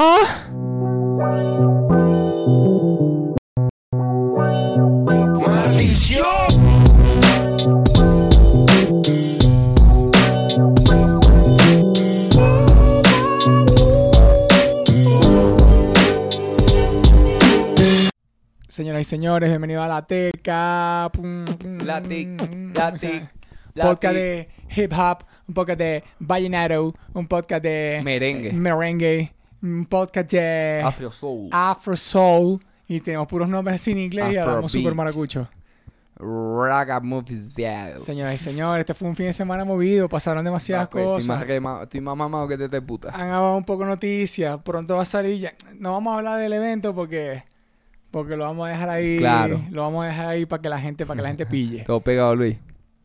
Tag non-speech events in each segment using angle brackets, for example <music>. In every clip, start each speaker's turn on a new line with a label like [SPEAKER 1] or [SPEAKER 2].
[SPEAKER 1] Ah.
[SPEAKER 2] ¡Maldición!
[SPEAKER 1] Señoras y señores, bienvenidos a La Teca. Pum, pum,
[SPEAKER 3] La. La
[SPEAKER 1] Un podcast de hip hop, un podcast de vallenato, un podcast de
[SPEAKER 3] Merengue.
[SPEAKER 1] merengue, un podcast de
[SPEAKER 3] Afro Soul.
[SPEAKER 1] afro soul. Y tenemos puros nombres sin inglés y hablamos
[SPEAKER 3] Afrobeat.
[SPEAKER 1] super maracucho.
[SPEAKER 3] Ragamuffin.
[SPEAKER 1] Señoras y señores, este fue un fin de semana movido, pasaron demasiadas
[SPEAKER 3] Estoy más,
[SPEAKER 1] cosas.
[SPEAKER 3] estoy más mamado que te te puta.
[SPEAKER 1] Han hablado un poco de noticias, pronto va a salir ya. No vamos a hablar del evento porque porque lo vamos a dejar ahí,
[SPEAKER 3] Claro.
[SPEAKER 1] lo vamos a dejar ahí para que la gente para que la gente pille. <laughs>
[SPEAKER 3] Todo pegado, Luis.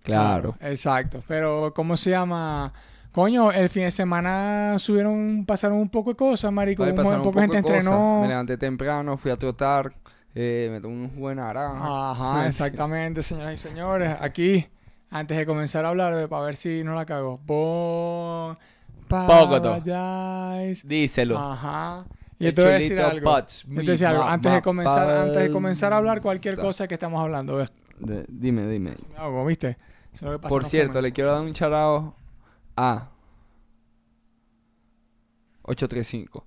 [SPEAKER 3] Claro.
[SPEAKER 1] Exacto. Pero, ¿cómo se llama? Coño, el fin de semana subieron, pasaron un poco de cosas, marico. Un, un poco de gente
[SPEAKER 3] cosas.
[SPEAKER 1] entrenó.
[SPEAKER 3] Me levanté temprano, fui a trotar. Eh, me tomé un de naranja.
[SPEAKER 1] Ajá, <laughs> exactamente, señoras y señores. Aquí, antes de comenzar a hablar, para ver si no la cago. Bon. Paradise.
[SPEAKER 3] Díselo.
[SPEAKER 1] Ajá. Yo te voy a decir algo. Yo te voy a decir algo. Antes de comenzar, antes de comenzar a hablar cualquier cosa que estamos hablando.
[SPEAKER 3] De- dime, dime.
[SPEAKER 1] Me hago, ¿viste? Eso es lo que pasa,
[SPEAKER 3] Por
[SPEAKER 1] no
[SPEAKER 3] cierto, le quiero dar un charao a 835.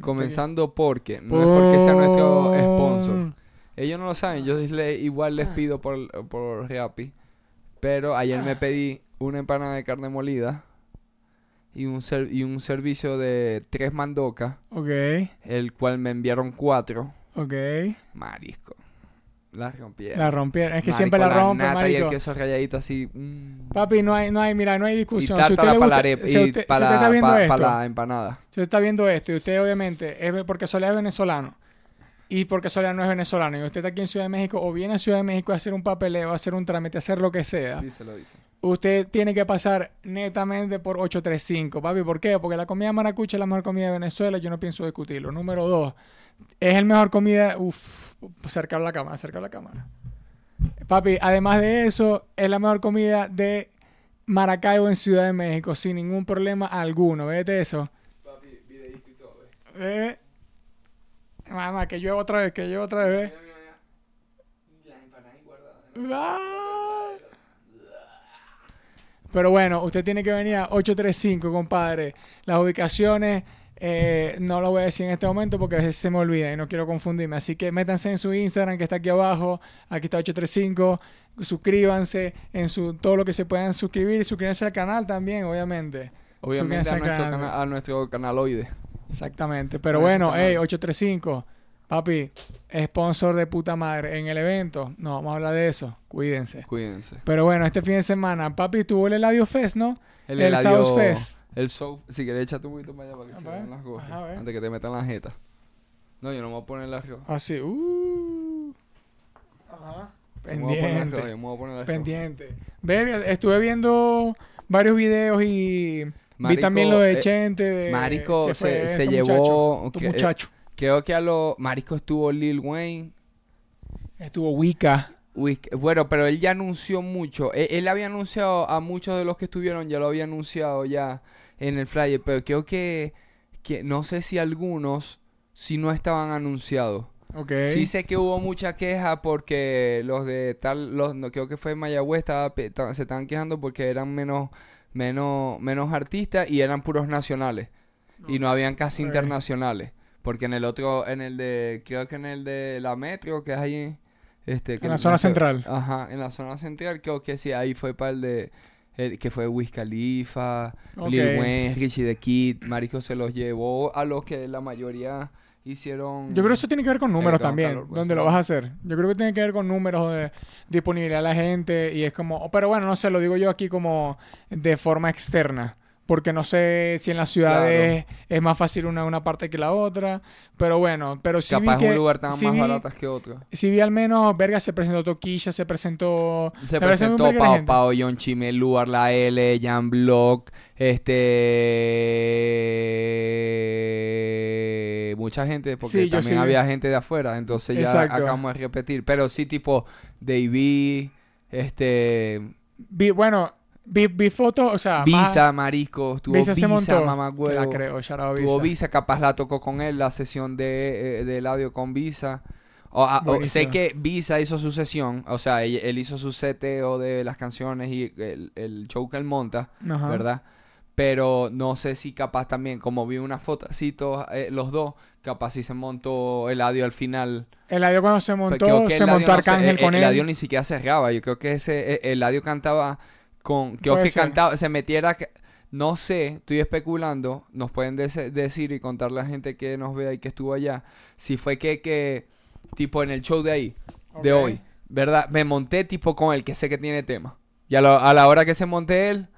[SPEAKER 3] Comenzando porque, no es porque sea nuestro sponsor. Ellos no lo saben, yo le- igual les pido por, por Rappi. Pero ayer me pedí una empanada de carne molida y un, ser- y un servicio de tres mandocas,
[SPEAKER 1] Ok,
[SPEAKER 3] el cual me enviaron cuatro.
[SPEAKER 1] ok.
[SPEAKER 3] Marisco. La rompieron.
[SPEAKER 1] La rompieron. Es que
[SPEAKER 3] Marico,
[SPEAKER 1] siempre la rompen,
[SPEAKER 3] nata y el queso ralladito así. mm.
[SPEAKER 1] Papi, no hay, no hay, mira, no hay
[SPEAKER 3] y
[SPEAKER 1] discusión. Si usted,
[SPEAKER 3] tártara
[SPEAKER 1] le
[SPEAKER 3] para la,
[SPEAKER 1] gusta-
[SPEAKER 3] arepa-
[SPEAKER 1] si
[SPEAKER 3] y
[SPEAKER 1] usted- si
[SPEAKER 3] para
[SPEAKER 1] usted está
[SPEAKER 3] la-
[SPEAKER 1] viendo
[SPEAKER 3] pa-
[SPEAKER 1] esto,
[SPEAKER 3] pa la empanada.
[SPEAKER 1] si usted está viendo esto y usted obviamente es porque Soledad es venezolano y porque Soledad no es venezolano y usted está aquí en Ciudad de México o viene a Ciudad de México a hacer un papeleo, a hacer un trámite, a hacer lo que sea,
[SPEAKER 3] Díselo, dice.
[SPEAKER 1] usted tiene que pasar netamente por 835, papi. ¿Por qué? Porque la comida maracucha es la mejor comida de Venezuela, yo no pienso discutirlo. Número dos, es el mejor comida, uff, acercar la cámara, acercar la cámara. Papi, además de eso, es la mejor comida de Maracaibo en Ciudad de México, sin ningún problema alguno. Vete eso. Eh. Mamá, que llueva otra vez, que llueva otra vez. ve. Ah. Pero bueno, usted tiene que venir a 835, compadre. Las ubicaciones eh, no lo voy a decir en este momento porque a veces se me olvida y no quiero confundirme. Así que métanse en su Instagram que está aquí abajo. Aquí está 835. Suscríbanse en su todo lo que se puedan suscribir. Suscríbanse al canal también, obviamente.
[SPEAKER 3] Obviamente a nuestro,
[SPEAKER 1] canal.
[SPEAKER 3] cana- a nuestro canaloide.
[SPEAKER 1] Exactamente. Pero
[SPEAKER 3] Bueno,
[SPEAKER 1] hey, 835. Papi, sponsor de puta madre. En el evento, no vamos a hablar de eso. Cuídense.
[SPEAKER 3] Cuídense.
[SPEAKER 1] Pero bueno, este fin de semana, papi, tuvo el Eladio Fest, ¿no?
[SPEAKER 3] El,
[SPEAKER 1] El
[SPEAKER 3] Eladio-
[SPEAKER 1] South Fest.
[SPEAKER 3] El South. Si querés, échate un poquito para allá para que
[SPEAKER 1] A
[SPEAKER 3] se vean las cosas.
[SPEAKER 1] Ajá, a ver.
[SPEAKER 3] Antes que te metan la jeta. No, yo no me voy a poner la río.
[SPEAKER 1] Así, uh. Ajá. Pendiente.
[SPEAKER 3] río, me voy a poner la río.
[SPEAKER 1] Pendiente. Verga, estuve viendo varios videos y vi
[SPEAKER 3] Marico,
[SPEAKER 1] también lo de
[SPEAKER 3] eh,
[SPEAKER 1] Chente. De,
[SPEAKER 3] Marico,
[SPEAKER 1] que fue
[SPEAKER 3] se-
[SPEAKER 1] este
[SPEAKER 3] se llevó-
[SPEAKER 1] Muchacho, tu
[SPEAKER 3] que- eh,
[SPEAKER 1] muchacho.
[SPEAKER 3] Creo que a los mariscos estuvo Lil Wayne.
[SPEAKER 1] Estuvo Wicca.
[SPEAKER 3] Que- bueno, pero él ya anunció mucho. Él, él había anunciado a muchos de los que estuvieron, ya lo había anunciado ya en el flyer, pero creo que, que no sé si algunos si no estaban anunciados.
[SPEAKER 1] Ok.
[SPEAKER 3] Sí sé que hubo mucha queja porque los de tal, los, no, creo que fue Mayagüez, estaba se estaban quejando porque eran menos, menos, menos artistas y eran puros nacionales. Y no habían casi internacionales. Porque en el otro, en el de, creo que en el de la metro, que es ahí, este, que
[SPEAKER 1] En la
[SPEAKER 3] no
[SPEAKER 1] zona
[SPEAKER 3] sé-
[SPEAKER 1] central.
[SPEAKER 3] Ajá, en la zona central, creo que sí, ahí fue para el de, el, que fue Wiz Khalifa. Lil Wayne, Richie the Kid, Marico se los llevó a los que la mayoría hicieron...
[SPEAKER 1] Yo creo que eso tiene que ver con números también,
[SPEAKER 3] calor, pues,
[SPEAKER 1] donde
[SPEAKER 3] sí.
[SPEAKER 1] lo vas a hacer. Yo creo que tiene que ver con números de disponibilidad de la gente y es como, pero bueno, no sé, lo digo yo aquí como de forma externa, porque no sé si en las ciudades es más fácil una, una parte que la otra, pero bueno, pero sí vi
[SPEAKER 3] Capaz
[SPEAKER 1] que
[SPEAKER 3] un lugar tan
[SPEAKER 1] sí
[SPEAKER 3] más
[SPEAKER 1] vi-
[SPEAKER 3] baratas que otro.
[SPEAKER 1] sí vi al menos, verga, se presentó Toquilla, se presentó...
[SPEAKER 3] Se presentó
[SPEAKER 1] gente.
[SPEAKER 3] Pao, John Chimelu, La L, Jan Block, este mucha gente, porque
[SPEAKER 1] Sí,
[SPEAKER 3] también había gente de afuera, entonces ya
[SPEAKER 1] Exacto.
[SPEAKER 3] acabamos de repetir. Pero sí tipo Davey, este
[SPEAKER 1] Vi- bueno, Vi, vi fotos, o sea, más-
[SPEAKER 3] Visa, marisco, tuvo
[SPEAKER 1] Visa
[SPEAKER 3] Visa,
[SPEAKER 1] se montó.
[SPEAKER 3] mamá
[SPEAKER 1] que la
[SPEAKER 3] huevo.
[SPEAKER 1] creo,
[SPEAKER 3] Tuvo
[SPEAKER 1] Visa.
[SPEAKER 3] Visa, capaz la tocó con él la sesión de, eh, del audio con Visa. O, a- o sé que Visa hizo su sesión, o sea, él, él hizo su seteo de las canciones y el, el show que él monta,
[SPEAKER 1] Ajá.
[SPEAKER 3] ¿verdad? Pero no sé si capaz también, como vi una fotocito, eh, los dos, capaz si se montó el audio al final.
[SPEAKER 1] El audio cuando se
[SPEAKER 3] Pero
[SPEAKER 1] montó, se montó Arcángel
[SPEAKER 3] eh,
[SPEAKER 1] con
[SPEAKER 3] el
[SPEAKER 1] él.
[SPEAKER 3] audio ni siquiera cerraba. Yo creo que ese eh, Eladio cantaba con que
[SPEAKER 1] ser.
[SPEAKER 3] cantaba se metiera que- no sé, estoy especulando, nos pueden decir y contarle a la gente que nos vea y que estuvo allá, si fue que que tipo en el show de ahí de hoy, ¿verdad? Me monté tipo con el que sé que tiene tema. Y a, lo- a la hora que se monte él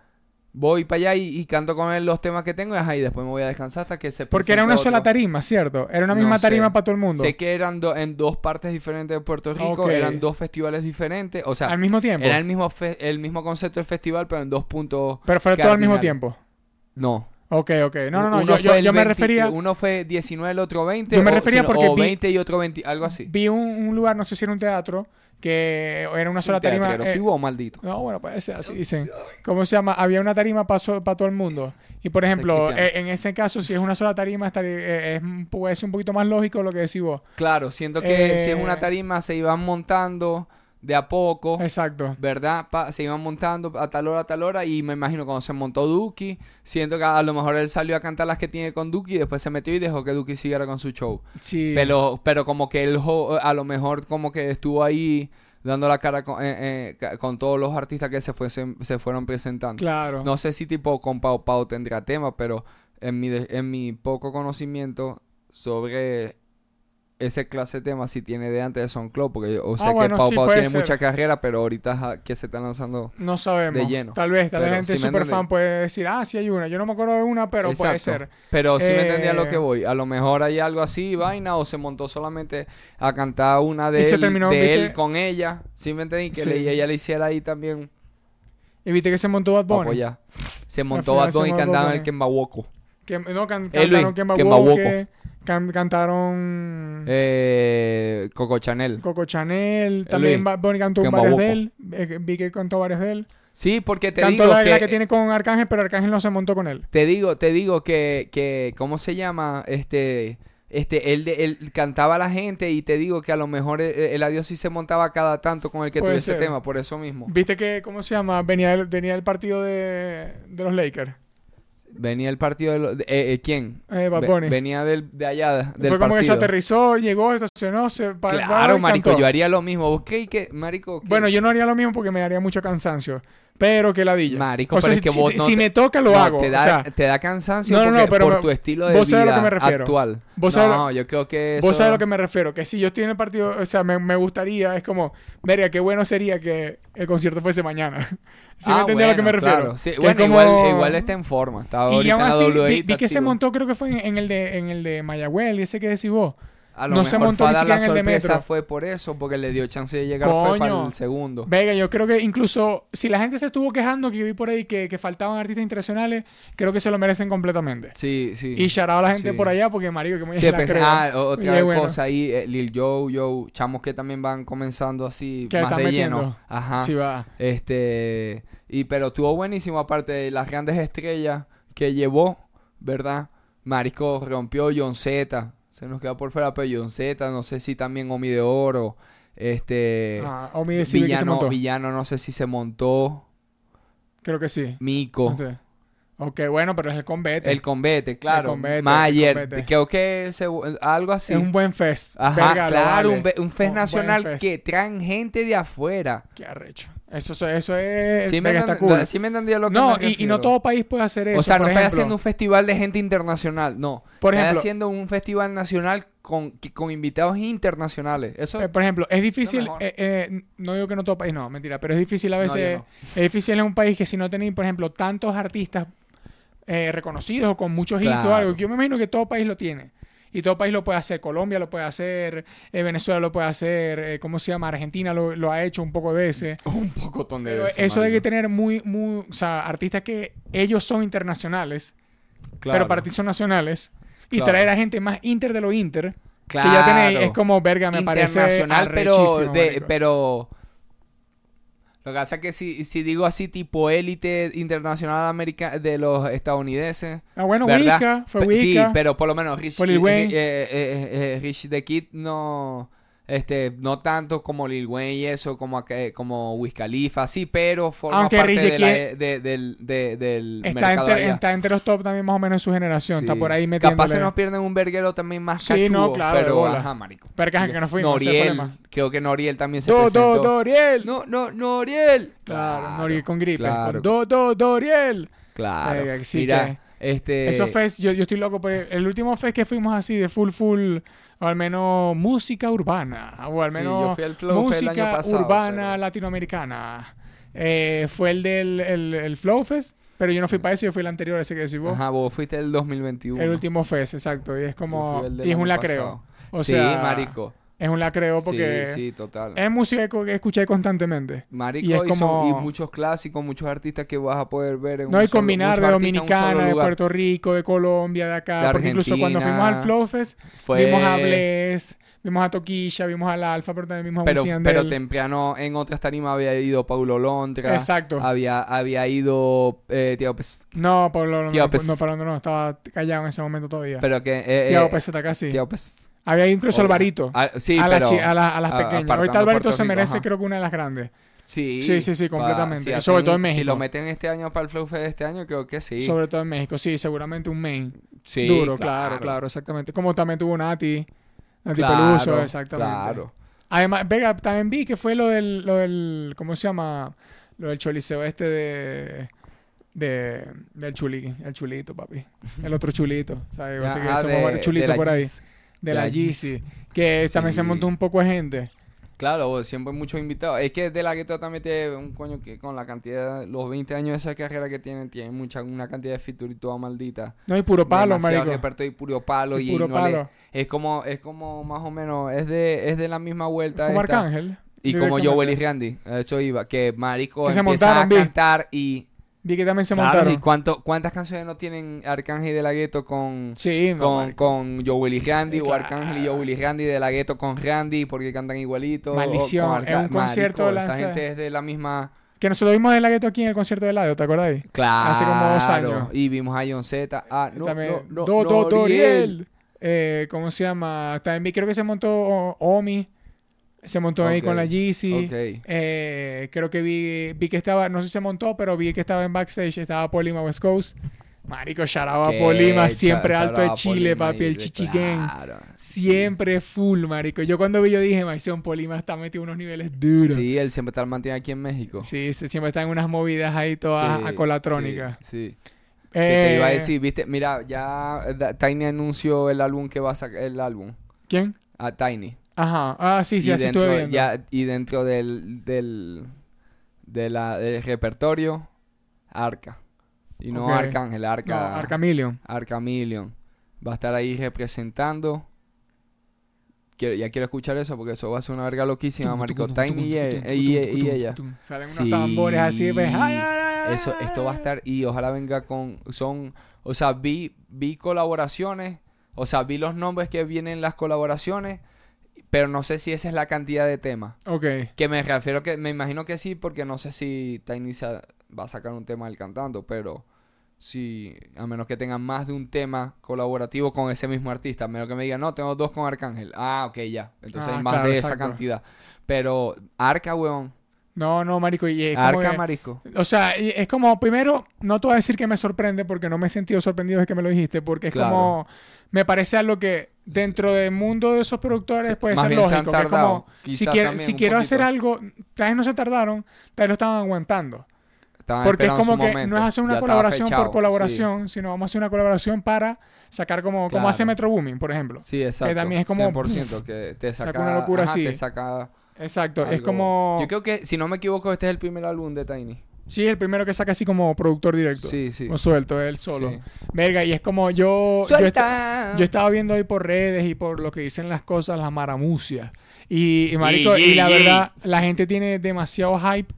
[SPEAKER 3] Voy para allá y, y canto con él los temas que tengo y, ajá, y después me voy a descansar hasta que se
[SPEAKER 1] Porque era una sola tarima, ¿cierto? Era una
[SPEAKER 3] No
[SPEAKER 1] misma
[SPEAKER 3] sé.
[SPEAKER 1] tarima para todo el mundo.
[SPEAKER 3] Sé que eran do- en dos partes diferentes de Puerto Rico, eran dos festivales diferentes, o sea,
[SPEAKER 1] al mismo tiempo.
[SPEAKER 3] era el mismo el mismo concepto del festival, pero en dos puntos.
[SPEAKER 1] Pero fue todo al mismo tiempo.
[SPEAKER 3] No.
[SPEAKER 1] Ok, ok. No, no, no.
[SPEAKER 3] Uno
[SPEAKER 1] Yo, me
[SPEAKER 3] 20
[SPEAKER 1] refería.
[SPEAKER 3] Uno fue 19, el otro 20.
[SPEAKER 1] Yo me
[SPEAKER 3] o,
[SPEAKER 1] refería
[SPEAKER 3] sino-
[SPEAKER 1] porque
[SPEAKER 3] o
[SPEAKER 1] vi-
[SPEAKER 3] 20 y otro 20, algo así.
[SPEAKER 1] Vi un, un lugar, no sé si era un teatro, que era una sola tarima.
[SPEAKER 3] pero
[SPEAKER 1] eh,
[SPEAKER 3] hubo, maldito.
[SPEAKER 1] No, bueno, puede ser así, dicen. ¿Cómo se llama? Había una tarima para todo el mundo. Y por ejemplo, eh, en ese caso, si es una sola tarima, estaría- eh, es, puede ser un poquito más lógico lo que decís vos.
[SPEAKER 3] Claro, siento que si es
[SPEAKER 1] Eh,
[SPEAKER 3] una tarima se iban montando de a poco.
[SPEAKER 1] Exacto.
[SPEAKER 3] ¿Verdad? Pa- se iban montando a tal hora, a tal hora. Y me imagino cuando se montó Duki, siento que a lo mejor él salió a cantar las que tiene con Duki y después se metió y dejó que Duki siguiera con su show.
[SPEAKER 1] Sí.
[SPEAKER 3] Pero, pero como que él a lo mejor como que estuvo ahí dando la cara con, eh, eh, con todos los artistas que se, fuesen, se fueron presentando.
[SPEAKER 1] Claro.
[SPEAKER 3] No sé si tipo con Pau Pau tendrá tema, pero en mi, en mi poco conocimiento sobre ese clase de temas si tiene de antes de SoundCloud, porque yo sé
[SPEAKER 1] Ah, bueno,
[SPEAKER 3] que Pau
[SPEAKER 1] sí,
[SPEAKER 3] Pau
[SPEAKER 1] puede
[SPEAKER 3] tiene
[SPEAKER 1] ser.
[SPEAKER 3] mucha carrera, pero ahorita que se está lanzando.
[SPEAKER 1] No sabemos.
[SPEAKER 3] de lleno.
[SPEAKER 1] Tal vez, tal vez gente super fan puede decir, ah, sí hay una. Yo no me acuerdo de una, pero puede ser.
[SPEAKER 3] Pero sí me entendía lo
[SPEAKER 1] Eh,
[SPEAKER 3] que voy. A lo mejor hay algo así, vaina, o se montó solamente a cantar una de,
[SPEAKER 1] Y se
[SPEAKER 3] él,
[SPEAKER 1] terminó,
[SPEAKER 3] de él con ella. Sí me entendí, que le- ella le hiciera ahí también
[SPEAKER 1] Y viste que se montó Bad Bunny.
[SPEAKER 3] Se montó Bad Bunny cantando
[SPEAKER 1] Bad
[SPEAKER 3] el
[SPEAKER 1] Bunny.
[SPEAKER 3] Kembawoco.
[SPEAKER 1] Que, no, can-
[SPEAKER 3] Eh,
[SPEAKER 1] cantaron Kemba
[SPEAKER 3] Kemba
[SPEAKER 1] Walker. Can- cantaron
[SPEAKER 3] Eh, Coco Chanel.
[SPEAKER 1] Coco Chanel,
[SPEAKER 3] Eh,
[SPEAKER 1] también
[SPEAKER 3] Luis,
[SPEAKER 1] cantó varias de él. Eh, vi que cantó varias de él.
[SPEAKER 3] Sí, porque te
[SPEAKER 1] Cantó
[SPEAKER 3] digo
[SPEAKER 1] la,
[SPEAKER 3] que,
[SPEAKER 1] la que tiene con Arcángel, pero Arcángel no se montó con él.
[SPEAKER 3] te digo, te digo que, que ¿cómo se llama? Este, este, él, él cantaba a la gente y te digo que a lo mejor el, el adiós sí se montaba cada tanto con el que tuviese tema, por eso mismo.
[SPEAKER 1] Viste que, ¿cómo se llama? Venía venía del partido de, de los Lakers.
[SPEAKER 3] Venía el partido de, los- eh, eh, ¿quién?
[SPEAKER 1] Eh, Bad
[SPEAKER 3] Ve-
[SPEAKER 1] Bunny.
[SPEAKER 3] venía del, de allá, del
[SPEAKER 1] Fue como que se aterrizó, llegó, estacionó, se pa- paró
[SPEAKER 3] Claro,
[SPEAKER 1] y
[SPEAKER 3] marico,
[SPEAKER 1] cantó.
[SPEAKER 3] yo haría lo mismo. ¿Vos creí que, marico?
[SPEAKER 1] Bueno, yo no haría lo mismo porque me daría mucho cansancio. Pero que ladilla.
[SPEAKER 3] Marico,
[SPEAKER 1] o sea,
[SPEAKER 3] pero es
[SPEAKER 1] si,
[SPEAKER 3] que vos
[SPEAKER 1] si-
[SPEAKER 3] no
[SPEAKER 1] si
[SPEAKER 3] te-
[SPEAKER 1] me toca, lo
[SPEAKER 3] no,
[SPEAKER 1] hago.
[SPEAKER 3] Te da,
[SPEAKER 1] o sea,
[SPEAKER 3] te da cansancio
[SPEAKER 1] No, no, pero
[SPEAKER 3] por
[SPEAKER 1] me-
[SPEAKER 3] tu estilo de
[SPEAKER 1] vos sabés a lo
[SPEAKER 3] vida
[SPEAKER 1] que me refiero.
[SPEAKER 3] actual.
[SPEAKER 1] Vos
[SPEAKER 3] no, yo creo que eso...
[SPEAKER 1] Vos sabés a lo que me refiero, que si yo estoy en el partido, o sea, me, me gustaría, es como, verga, qué bueno sería que el concierto fuese mañana. <laughs> ¿Sí me
[SPEAKER 3] Ah,
[SPEAKER 1] entendés a lo que me refiero?
[SPEAKER 3] claro. Sí,
[SPEAKER 1] Que
[SPEAKER 3] bueno,
[SPEAKER 1] es como-
[SPEAKER 3] igual, igual está en forma. Está
[SPEAKER 1] Y
[SPEAKER 3] ahorita
[SPEAKER 1] aún
[SPEAKER 3] en la
[SPEAKER 1] así,
[SPEAKER 3] WWE.
[SPEAKER 1] vi, que se montó, creo que fue en, en el de en el de Mayagüel, y ese que decís vos.
[SPEAKER 3] A lo
[SPEAKER 1] no se
[SPEAKER 3] mejor
[SPEAKER 1] montó
[SPEAKER 3] fue a
[SPEAKER 1] ni
[SPEAKER 3] la
[SPEAKER 1] en el de Metro.
[SPEAKER 3] fue por eso, porque le dio chance de llegar fue para
[SPEAKER 1] Coño.
[SPEAKER 3] el segundo.
[SPEAKER 1] Venga, yo creo que incluso si la gente se estuvo quejando que vi por ahí que, que faltaban artistas internacionales, creo que se lo merecen completamente.
[SPEAKER 3] Sí, sí.
[SPEAKER 1] Y out a la gente
[SPEAKER 3] Sí.
[SPEAKER 1] por allá porque, marico, que muy
[SPEAKER 3] Sí, pensé- ah, otra
[SPEAKER 1] Oye, bueno.
[SPEAKER 3] cosa ahí, eh, Lil Joe, Joe, chamos que también van comenzando así
[SPEAKER 1] Que
[SPEAKER 3] más
[SPEAKER 1] están
[SPEAKER 3] de
[SPEAKER 1] metiendo.
[SPEAKER 3] lleno. Ajá.
[SPEAKER 1] Sí va.
[SPEAKER 3] Este, y pero estuvo buenísimo aparte de las grandes estrellas que llevó, ¿verdad? Marisco rompió John Z, se nos queda por fuera, Z, no sé si también Omi de Oro, este
[SPEAKER 1] Ah, Omi que se
[SPEAKER 3] Villano,
[SPEAKER 1] montó.
[SPEAKER 3] Villano no sé si se montó,
[SPEAKER 1] Creo que sí.
[SPEAKER 3] Mico.
[SPEAKER 1] Ok, bueno, pero es el combate.
[SPEAKER 3] el Combete, claro, Mayer, creo que se- algo así.
[SPEAKER 1] Es un buen fest.
[SPEAKER 3] Ajá,
[SPEAKER 1] Verga,
[SPEAKER 3] claro,
[SPEAKER 1] vale.
[SPEAKER 3] un, fest nacional
[SPEAKER 1] fest.
[SPEAKER 3] que traen gente de afuera.
[SPEAKER 1] Qué arrecho. Eso, eso, eso es...
[SPEAKER 3] Sí me,
[SPEAKER 1] verga, está
[SPEAKER 3] enten-
[SPEAKER 1] cool.
[SPEAKER 3] sí me entendía lo que
[SPEAKER 1] No,
[SPEAKER 3] me
[SPEAKER 1] y, y no todo país puede hacer eso.
[SPEAKER 3] O sea, no
[SPEAKER 1] ejemplo.
[SPEAKER 3] haciendo un festival de gente internacional, no.
[SPEAKER 1] Por
[SPEAKER 3] estás
[SPEAKER 1] ejemplo-
[SPEAKER 3] haciendo un festival nacional con, con invitados internacionales. Eso
[SPEAKER 1] Eh, por ejemplo, es difícil, eh, eh, no digo que no todo país, no, mentira, pero es difícil a veces,
[SPEAKER 3] no.
[SPEAKER 1] es difícil en un país que si no tenéis, por ejemplo, tantos artistas eh, reconocidos o con muchos hits o
[SPEAKER 3] Claro.
[SPEAKER 1] algo, que yo me imagino que todo país lo tiene. Y todo país lo puede hacer. Colombia lo puede hacer, eh, Venezuela lo puede hacer, eh, ¿cómo se llama? Argentina lo, lo ha hecho un poco de veces. <laughs>
[SPEAKER 3] un poco de
[SPEAKER 1] Pero
[SPEAKER 3] veces,
[SPEAKER 1] eso de que tener muy, muy, o sea, artistas que ellos son internacionales,
[SPEAKER 3] Claro,
[SPEAKER 1] pero para ti son nacionales, y
[SPEAKER 3] Claro.
[SPEAKER 1] traer a gente más inter de lo inter,
[SPEAKER 3] claro.
[SPEAKER 1] que ya tenéis, es como, verga, me parece
[SPEAKER 3] internacional, pero de, pero Lo que pasa es que si, si digo así, tipo élite internacional america de los estadounidenses.
[SPEAKER 1] Ah, bueno,
[SPEAKER 3] ¿verdad?
[SPEAKER 1] Wicca, fue Wicca.
[SPEAKER 3] Sí, pero por lo menos Rich, eh, eh, eh, eh, Rich the Kid no. Este, no tanto como Lil Wayne y eso, como, como Wiz Khalifa, sí, pero forma
[SPEAKER 1] Aunque
[SPEAKER 3] parte de la-
[SPEAKER 1] Kid
[SPEAKER 3] de- del, de- del
[SPEAKER 1] Está
[SPEAKER 3] mercado
[SPEAKER 1] entre,
[SPEAKER 3] allá.
[SPEAKER 1] está entre los top también más o menos en su generación. Está
[SPEAKER 3] Sí.
[SPEAKER 1] por ahí metiéndole.
[SPEAKER 3] Capaz se nos pierden un verguero también más
[SPEAKER 1] Sí, no, claro,
[SPEAKER 3] pero ajá, marico.
[SPEAKER 1] Pero que, ajá, que no fuimos,
[SPEAKER 3] Noriel,
[SPEAKER 1] problema.
[SPEAKER 3] creo que Noriel también se
[SPEAKER 1] Do,
[SPEAKER 3] presentó.
[SPEAKER 1] do, Doriel.
[SPEAKER 3] No, no, Noriel.
[SPEAKER 1] Claro, Noriel con gripe.
[SPEAKER 3] claro.
[SPEAKER 1] Do, do, Doriel.
[SPEAKER 3] Claro.
[SPEAKER 1] Verga, sí
[SPEAKER 3] Mira, este...
[SPEAKER 1] Esos fest, yo, yo estoy loco el, el último fest que fuimos así de full, full, o al menos música urbana, o al
[SPEAKER 3] Sí,
[SPEAKER 1] menos
[SPEAKER 3] yo fui al Flow Fest el
[SPEAKER 1] música
[SPEAKER 3] año pasado,
[SPEAKER 1] urbana
[SPEAKER 3] pero-
[SPEAKER 1] latinoamericana. Eh, fue el del el, el Flow Fest, pero yo no fui para ese, yo fui el anterior, ese que decís vos.
[SPEAKER 3] Ajá, vos fuiste el 2021.
[SPEAKER 1] El último fest, exacto. Y es como. Y es un lacreo.
[SPEAKER 3] pasado.
[SPEAKER 1] O
[SPEAKER 3] sí,
[SPEAKER 1] sea,
[SPEAKER 3] marico.
[SPEAKER 1] Es un lacreo porque
[SPEAKER 3] Sí, sí, total.
[SPEAKER 1] es música que escuché constantemente.
[SPEAKER 3] Marico,
[SPEAKER 1] y
[SPEAKER 3] y,
[SPEAKER 1] es
[SPEAKER 3] son-
[SPEAKER 1] como-
[SPEAKER 3] y muchos clásicos, muchos artistas que vas a poder ver en
[SPEAKER 1] No,
[SPEAKER 3] un
[SPEAKER 1] y combinar de Dominicana, de. Puerto Rico, de Colombia, de acá.
[SPEAKER 3] De
[SPEAKER 1] porque incluso cuando fuimos al Flow Fest,
[SPEAKER 3] Fue...
[SPEAKER 1] vimos a Bless, vimos a Toquilla, vimos al Alfa, pero también vimos a
[SPEAKER 3] Pero,
[SPEAKER 1] y
[SPEAKER 3] pero temprano en otras tarimas había ido Paulo Londra.
[SPEAKER 1] Exacto.
[SPEAKER 3] Había, había ido eh, Tío Pes-
[SPEAKER 1] No, no,
[SPEAKER 3] Tío
[SPEAKER 1] no, no, no, estaba callado en ese momento todavía.
[SPEAKER 3] Pero que... Eh,
[SPEAKER 1] Tío
[SPEAKER 3] eh,
[SPEAKER 1] Pes está casi.
[SPEAKER 3] Tío Pes-
[SPEAKER 1] Había incluso. Alvarito.
[SPEAKER 3] Ah, sí,
[SPEAKER 1] a,
[SPEAKER 3] pero...
[SPEAKER 1] a, la- a las
[SPEAKER 3] a-
[SPEAKER 1] pequeñas. Ahorita Alvarito se merece,
[SPEAKER 3] ajá.
[SPEAKER 1] creo que una de las grandes.
[SPEAKER 3] Sí,
[SPEAKER 1] Sí, sí, sí,
[SPEAKER 3] pa-
[SPEAKER 1] completamente.
[SPEAKER 3] si
[SPEAKER 1] Y sobre
[SPEAKER 3] hacen-
[SPEAKER 1] todo en
[SPEAKER 3] Si
[SPEAKER 1] México.
[SPEAKER 3] lo meten este año para el Flow Fest de este año, creo que sí.
[SPEAKER 1] Sobre todo en México. Sí, seguramente un main.
[SPEAKER 3] Sí,
[SPEAKER 1] Duro, claro, claro, exactamente. Como también tuvo Nati. Nati
[SPEAKER 3] Claro,
[SPEAKER 1] Peluso, exactamente.
[SPEAKER 3] Claro.
[SPEAKER 1] Además, Vega, también vi que fue lo del, lo del, ¿cómo se llama? Lo del choliseo este de, de del chuli, el chulito, papi. El otro chulito, ¿sabes? Que <laughs>
[SPEAKER 3] Ah,
[SPEAKER 1] somos
[SPEAKER 3] de-
[SPEAKER 1] varios chulitos
[SPEAKER 3] de la
[SPEAKER 1] por ahí. De la
[SPEAKER 3] la
[SPEAKER 1] Yeezy. Que también se montó un poco de gente.
[SPEAKER 3] Claro, siempre muchos invitados. Es que De La Gueto también tiene un coño que con la cantidad, los 20 años de esa carrera que tienen, tienen mucha, una cantidad de feature y toda maldita.
[SPEAKER 1] No hay puro palo,
[SPEAKER 3] Demasiado
[SPEAKER 1] marico.
[SPEAKER 3] repertorio y puro palo.
[SPEAKER 1] Y
[SPEAKER 3] Y,
[SPEAKER 1] puro
[SPEAKER 3] no le-
[SPEAKER 1] palo.
[SPEAKER 3] es como, es como más o menos, es de, es de la misma vuelta.
[SPEAKER 1] Como
[SPEAKER 3] esta.
[SPEAKER 1] Arcángel.
[SPEAKER 3] Y como
[SPEAKER 1] directamente.
[SPEAKER 3] Joel y Randy, eso iba, que marico
[SPEAKER 1] Que se
[SPEAKER 3] empieza
[SPEAKER 1] montaron,
[SPEAKER 3] a cantar y...
[SPEAKER 1] Vi que también se
[SPEAKER 3] Claro,
[SPEAKER 1] montaron.
[SPEAKER 3] ¿y cuánto, cuántas canciones no tienen Arcángel y De La Gueto con...
[SPEAKER 1] Sí,
[SPEAKER 3] con, con Joel y Randy, o Arcángel y. Joel y Randy de la gueto con Randy porque cantan igualito.
[SPEAKER 1] Maldición,
[SPEAKER 3] con
[SPEAKER 1] es
[SPEAKER 3] Arca-
[SPEAKER 1] un concierto
[SPEAKER 3] Marico, Esa gente es de la misma.
[SPEAKER 1] Que nosotros vimos de la gueto aquí en el concierto de Ladio, ¿te acordáis?
[SPEAKER 3] Claro.
[SPEAKER 1] Hace como dos años.
[SPEAKER 3] Y vimos a John Z. Ah, no,
[SPEAKER 1] también,
[SPEAKER 3] no, no,
[SPEAKER 1] Do- Do-
[SPEAKER 3] Noriel.
[SPEAKER 1] Doriel. Eh, ¿Cómo se llama? También vi, creo que se montó Omi. Se montó ahí con la Yeezy. Eh, creo que vi, vi que estaba, no sé si se montó, pero vi que estaba en backstage, estaba Polima West Coast. Marico,
[SPEAKER 3] Qué
[SPEAKER 1] Polima, siempre alto de Chile, papi, el chichiquén.
[SPEAKER 3] Claro.
[SPEAKER 1] Siempre full, marico. Yo cuando vi, yo dije, Maison Polima está metido unos niveles duros. Sí,
[SPEAKER 3] Sí, él siempre está mantiene aquí en México.
[SPEAKER 1] se- siempre está en unas movidas ahí todas
[SPEAKER 3] Sí,
[SPEAKER 1] acolatrónicas.
[SPEAKER 3] Sí. sí. ¿Qué te iba a
[SPEAKER 1] Eh,
[SPEAKER 3] decir? Viste, mira, ya eh, Tiny anunció el álbum que va a sacar. El álbum.
[SPEAKER 1] ¿Quién?
[SPEAKER 3] A Tiny.
[SPEAKER 1] Ajá. Ah, sí, sí,
[SPEAKER 3] y,
[SPEAKER 1] así
[SPEAKER 3] dentro,
[SPEAKER 1] estuve viendo.
[SPEAKER 3] ya, y dentro del, del, de la, del repertorio, Arca. Y no
[SPEAKER 1] Ok.
[SPEAKER 3] Arcángel,
[SPEAKER 1] No,
[SPEAKER 3] Arca,
[SPEAKER 1] Arcamilion.
[SPEAKER 3] Arca Million. Va a estar ahí representando. Quiero, ya quiero escuchar eso porque eso va a ser una verga loquísima, marico. Tiny y, e- y- y ella.
[SPEAKER 1] Salen unos
[SPEAKER 3] Sí.
[SPEAKER 1] tambores así, pues. ay, ay, ay,
[SPEAKER 3] Eso, esto va a estar y ojalá venga con, son, o sea, vi, vi colaboraciones, o sea, vi los nombres que vienen en las colaboraciones, pero no sé si esa es la cantidad de temas.
[SPEAKER 1] Ok.
[SPEAKER 3] Que me refiero que, me imagino que sí, porque no sé si Tiny va a sacar un tema del cantando, pero si, a menos que tengan más de un tema colaborativo con ese mismo artista, a menos que me digan, no, tengo dos con Arcángel. Ah, ok, ya. Entonces
[SPEAKER 1] Ah,
[SPEAKER 3] hay más
[SPEAKER 1] claro,
[SPEAKER 3] de esa cantidad. Pero Arca, weón.
[SPEAKER 1] No, no, marico. Y es como
[SPEAKER 3] Arca,
[SPEAKER 1] que-
[SPEAKER 3] marisco.
[SPEAKER 1] O sea, es como, primero, no te voy a decir que me sorprende porque no me he sentido sorprendido de que me lo dijiste, porque es
[SPEAKER 3] Claro.
[SPEAKER 1] como, me parece algo que dentro del mundo de esos productores
[SPEAKER 3] Sí,
[SPEAKER 1] puede ser lógico. que como, si, quiero, si hacer algo, tal vez no se tardaron, tal vez lo estaban aguantando.
[SPEAKER 3] Estaban
[SPEAKER 1] Porque es como que
[SPEAKER 3] momento.
[SPEAKER 1] no es hacer una
[SPEAKER 3] Ya
[SPEAKER 1] colaboración por colaboración, sino vamos a hacer una colaboración para sacar como, como hace Metro Booming, por ejemplo.
[SPEAKER 3] Sí, exacto.
[SPEAKER 1] también es como,
[SPEAKER 3] 100% que <laughs> te saca,
[SPEAKER 1] saca una locura
[SPEAKER 3] ajá,
[SPEAKER 1] así.
[SPEAKER 3] te saca
[SPEAKER 1] Exacto, es como...
[SPEAKER 3] Yo creo que, si no me equivoco, este es el primer álbum de Tiny.
[SPEAKER 1] Sí, el primero que saca así como productor directo.
[SPEAKER 3] Sí, sí.
[SPEAKER 1] O suelto, él solo.
[SPEAKER 3] Sí.
[SPEAKER 1] Verga, y es como yo...
[SPEAKER 3] ¡Suelta!
[SPEAKER 1] Yo estaba viendo ahí por redes y por lo que dicen las cosas, la maramucia. Y, y, marico, y la verdad, la gente tiene demasiado hype.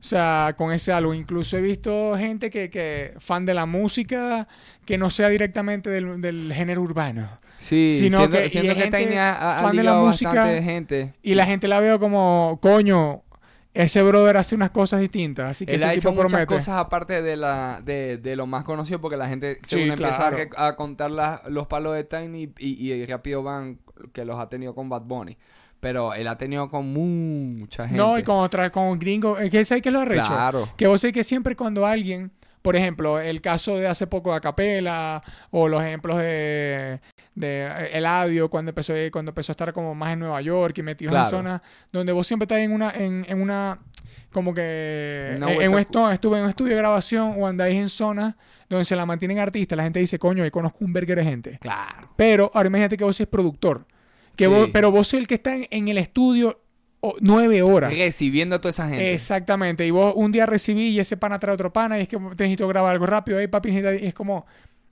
[SPEAKER 1] O sea, con ese álbum. Incluso he visto gente que, que fan de la música que no sea directamente del, del género urbano.
[SPEAKER 3] Sí,
[SPEAKER 1] sino
[SPEAKER 3] siento,
[SPEAKER 1] que- y
[SPEAKER 3] siento
[SPEAKER 1] hay
[SPEAKER 3] que
[SPEAKER 1] gente
[SPEAKER 3] Tiny ha, ha- ha
[SPEAKER 1] fan de la música
[SPEAKER 3] bastante gente.
[SPEAKER 1] Y la gente la veo como, coño, ese brother hace unas cosas distintas. Así que
[SPEAKER 3] Él
[SPEAKER 1] ese
[SPEAKER 3] ha
[SPEAKER 1] tipo
[SPEAKER 3] hecho muchas
[SPEAKER 1] promete.
[SPEAKER 3] cosas aparte de la de, de lo más conocido porque la gente
[SPEAKER 1] Sí,
[SPEAKER 3] según empieza a, contar los palos de Tiny y, y rápido van que los ha tenido con Bad Bunny. Pero él ha tenido con mucha gente.
[SPEAKER 1] No, y con otra, con gringo. Es que ¿sabes qué es lo arrecho?
[SPEAKER 3] Claro.
[SPEAKER 1] Que vos sé que siempre cuando alguien, por ejemplo, el caso de hace poco de Acapela, o los ejemplos de, de eh, Eladio, cuando empezó, cuando empezó a estar como más en Nueva York y metido en
[SPEAKER 3] Claro.
[SPEAKER 1] zonas donde vos siempre estás en una, en, en una, como que,
[SPEAKER 3] Una
[SPEAKER 1] en, en un estuve en un estudio de grabación o andáis en zonas donde se la mantienen artistas, la gente dice, coño, ahí conozco un burger de gente.
[SPEAKER 3] Claro.
[SPEAKER 1] Pero ahora imagínate que vos sos productor. Que
[SPEAKER 3] Sí.
[SPEAKER 1] vos, pero vos sos el que está en, en el estudio nueve horas.
[SPEAKER 3] Recibiendo a toda esa gente.
[SPEAKER 1] Exactamente. Y vos un día recibí y ese pana trae otro pana y es que te necesito grabar algo rápido. Ahí, papi, y es como...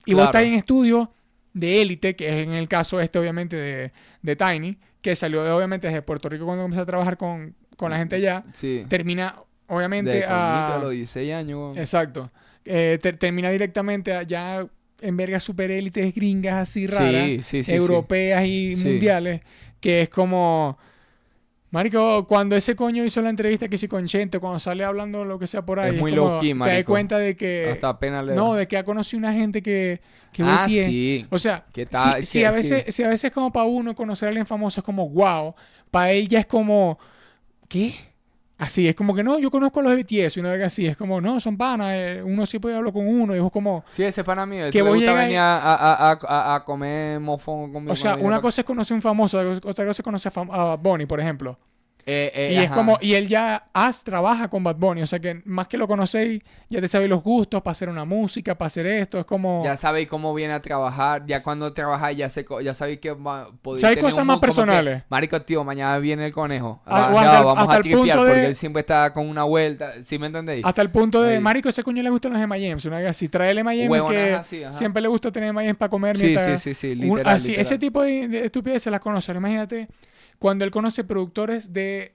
[SPEAKER 1] Y vos estás en estudio de élite, que es en el caso este, obviamente, de, de Tiny, que salió de, obviamente desde Puerto Rico cuando comenzó a trabajar con, con la gente allá.
[SPEAKER 3] Sí.
[SPEAKER 1] Termina, obviamente,
[SPEAKER 3] De
[SPEAKER 1] a...
[SPEAKER 3] a los 16 años.
[SPEAKER 1] Exacto. Eh, ter- termina directamente allá en vergas super élites gringas así raras,
[SPEAKER 3] Sí, sí,
[SPEAKER 1] europeas y mundiales, que es como... Marico, cuando ese coño hizo la entrevista que sí con Chente, cuando sale hablando lo que sea por ahí,
[SPEAKER 3] Es muy
[SPEAKER 1] como, te das cuenta de que...
[SPEAKER 3] Hasta apenas le
[SPEAKER 1] No, de que ha conocido una gente que... que
[SPEAKER 3] Ah, sí.
[SPEAKER 1] O sea,
[SPEAKER 3] ¿Qué tal?
[SPEAKER 1] si, si
[SPEAKER 3] ¿Qué?
[SPEAKER 1] a veces,
[SPEAKER 3] Sí.
[SPEAKER 1] si a veces como para uno conocer a alguien famoso es como wow, para él ya es como ¿qué? Así, es como que no, yo conozco a los de BTS y una verga así, es como no, son panas, eh, uno puede hablar con uno y vos como
[SPEAKER 3] Sí, ese pana mío.
[SPEAKER 1] Que
[SPEAKER 3] Que le
[SPEAKER 1] vos
[SPEAKER 3] gusta
[SPEAKER 1] llegas y-
[SPEAKER 3] venir a, a, a, a, a comer mofón conmigo.
[SPEAKER 1] o sea, una cosa es conocer a un famoso, otra cosa es conocer a, a Bunny, por ejemplo.
[SPEAKER 3] Eh, eh,
[SPEAKER 1] y es
[SPEAKER 3] ajá.
[SPEAKER 1] como, y él ya has, trabaja con Bad Bunny, o sea que más que lo conocéis, ya te sabéis los gustos para hacer una música, para hacer esto, es como...
[SPEAKER 3] Ya sabéis cómo viene a trabajar. Ya cuando trabajáis, ya, co- ya sabéis que podéis
[SPEAKER 1] ¿Sabéis cosas
[SPEAKER 3] un
[SPEAKER 1] más
[SPEAKER 3] como que,
[SPEAKER 1] personales?
[SPEAKER 3] Marico, tío, mañana viene el conejo.
[SPEAKER 1] Ah,
[SPEAKER 3] Ah,
[SPEAKER 1] o
[SPEAKER 3] ya,
[SPEAKER 1] hasta el-
[SPEAKER 3] vamos
[SPEAKER 1] hasta
[SPEAKER 3] a tripear
[SPEAKER 1] punto
[SPEAKER 3] porque
[SPEAKER 1] de-
[SPEAKER 3] él siempre está con una vuelta. ¿Sí me entendéis?
[SPEAKER 1] Hasta el punto de,
[SPEAKER 3] Ahí.
[SPEAKER 1] marico, ese coño le gustan los M&M's, una así, trae el M&M's que
[SPEAKER 3] ajá.
[SPEAKER 1] siempre le gusta tener M&M's para comer.
[SPEAKER 3] Sí,
[SPEAKER 1] mientras-
[SPEAKER 3] sí, sí, sí,
[SPEAKER 1] un-
[SPEAKER 3] literal,
[SPEAKER 1] así,
[SPEAKER 3] literal.
[SPEAKER 1] ese tipo de, de estupideces se las conoce. Ahora, Imagínate cuando él conoce productores de,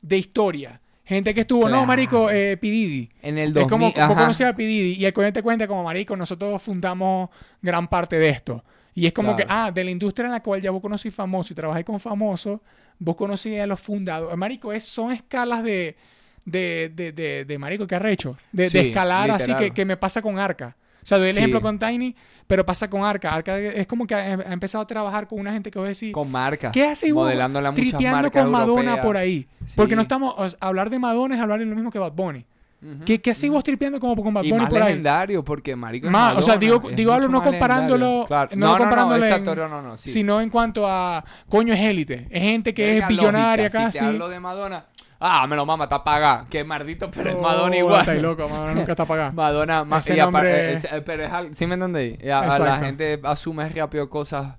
[SPEAKER 1] de historia. Gente que estuvo, no, marico, eh, P. Diddy.
[SPEAKER 3] En el
[SPEAKER 1] Es
[SPEAKER 3] 2000,
[SPEAKER 1] como, vos
[SPEAKER 3] ajá.
[SPEAKER 1] conocías a P. Diddy y el coño te cuenta como, marico, nosotros fundamos gran parte de esto. Y es como
[SPEAKER 3] Claro.
[SPEAKER 1] que, ah, de la industria en la cual ya vos conocís famosos y trabajáis con famosos, vos conocís a los fundadores. Marico, es, son escalas de, de, de, de, de marico, que arrecho. De, de escalar así que, que me pasa con Arca. O sea, doy el
[SPEAKER 3] Sí.
[SPEAKER 1] ejemplo con Tiny, pero pasa con Arca. Arca es como que ha, ha empezado a trabajar con una gente que vos decís,
[SPEAKER 3] Con marca.
[SPEAKER 1] ¿qué hace vos
[SPEAKER 3] Modelándola a muchas marcas
[SPEAKER 1] con Madonna
[SPEAKER 3] europeas.
[SPEAKER 1] por ahí?
[SPEAKER 3] Sí.
[SPEAKER 1] Porque no estamos, o sea, hablar de Madonna es hablar de lo mismo que Bad Bunny. ¿Qué, qué vos tripeando como con Bad
[SPEAKER 3] Y
[SPEAKER 1] Bunny
[SPEAKER 3] más
[SPEAKER 1] por ahí?
[SPEAKER 3] legendario, porque marico es
[SPEAKER 1] Más, o sea,
[SPEAKER 3] Madonna,
[SPEAKER 1] digo-
[SPEAKER 3] es
[SPEAKER 1] digo algo no
[SPEAKER 3] más
[SPEAKER 1] comparándolo-.
[SPEAKER 3] Claro.
[SPEAKER 1] no
[SPEAKER 3] No, no, no,
[SPEAKER 1] comparándolo en-
[SPEAKER 3] exacto, no, no, no, sí.
[SPEAKER 1] Sino en cuanto a, coño, es élite. Es gente que
[SPEAKER 3] Verga,
[SPEAKER 1] es billonaria
[SPEAKER 3] lógica,
[SPEAKER 1] casi.
[SPEAKER 3] Si te hablo de Madonna, ah, me lo mama, está pagada. Qué mardito, pero es
[SPEAKER 1] Oh,
[SPEAKER 3] Madonna igual.
[SPEAKER 1] Está loco, Madonna nunca está pagada. <laughs>
[SPEAKER 3] Madonna, ma-
[SPEAKER 1] Ese
[SPEAKER 3] y aparte-
[SPEAKER 1] nombre-
[SPEAKER 3] es- pero es ¿sí me entendéis? Y a- a la gente asume rápido cosas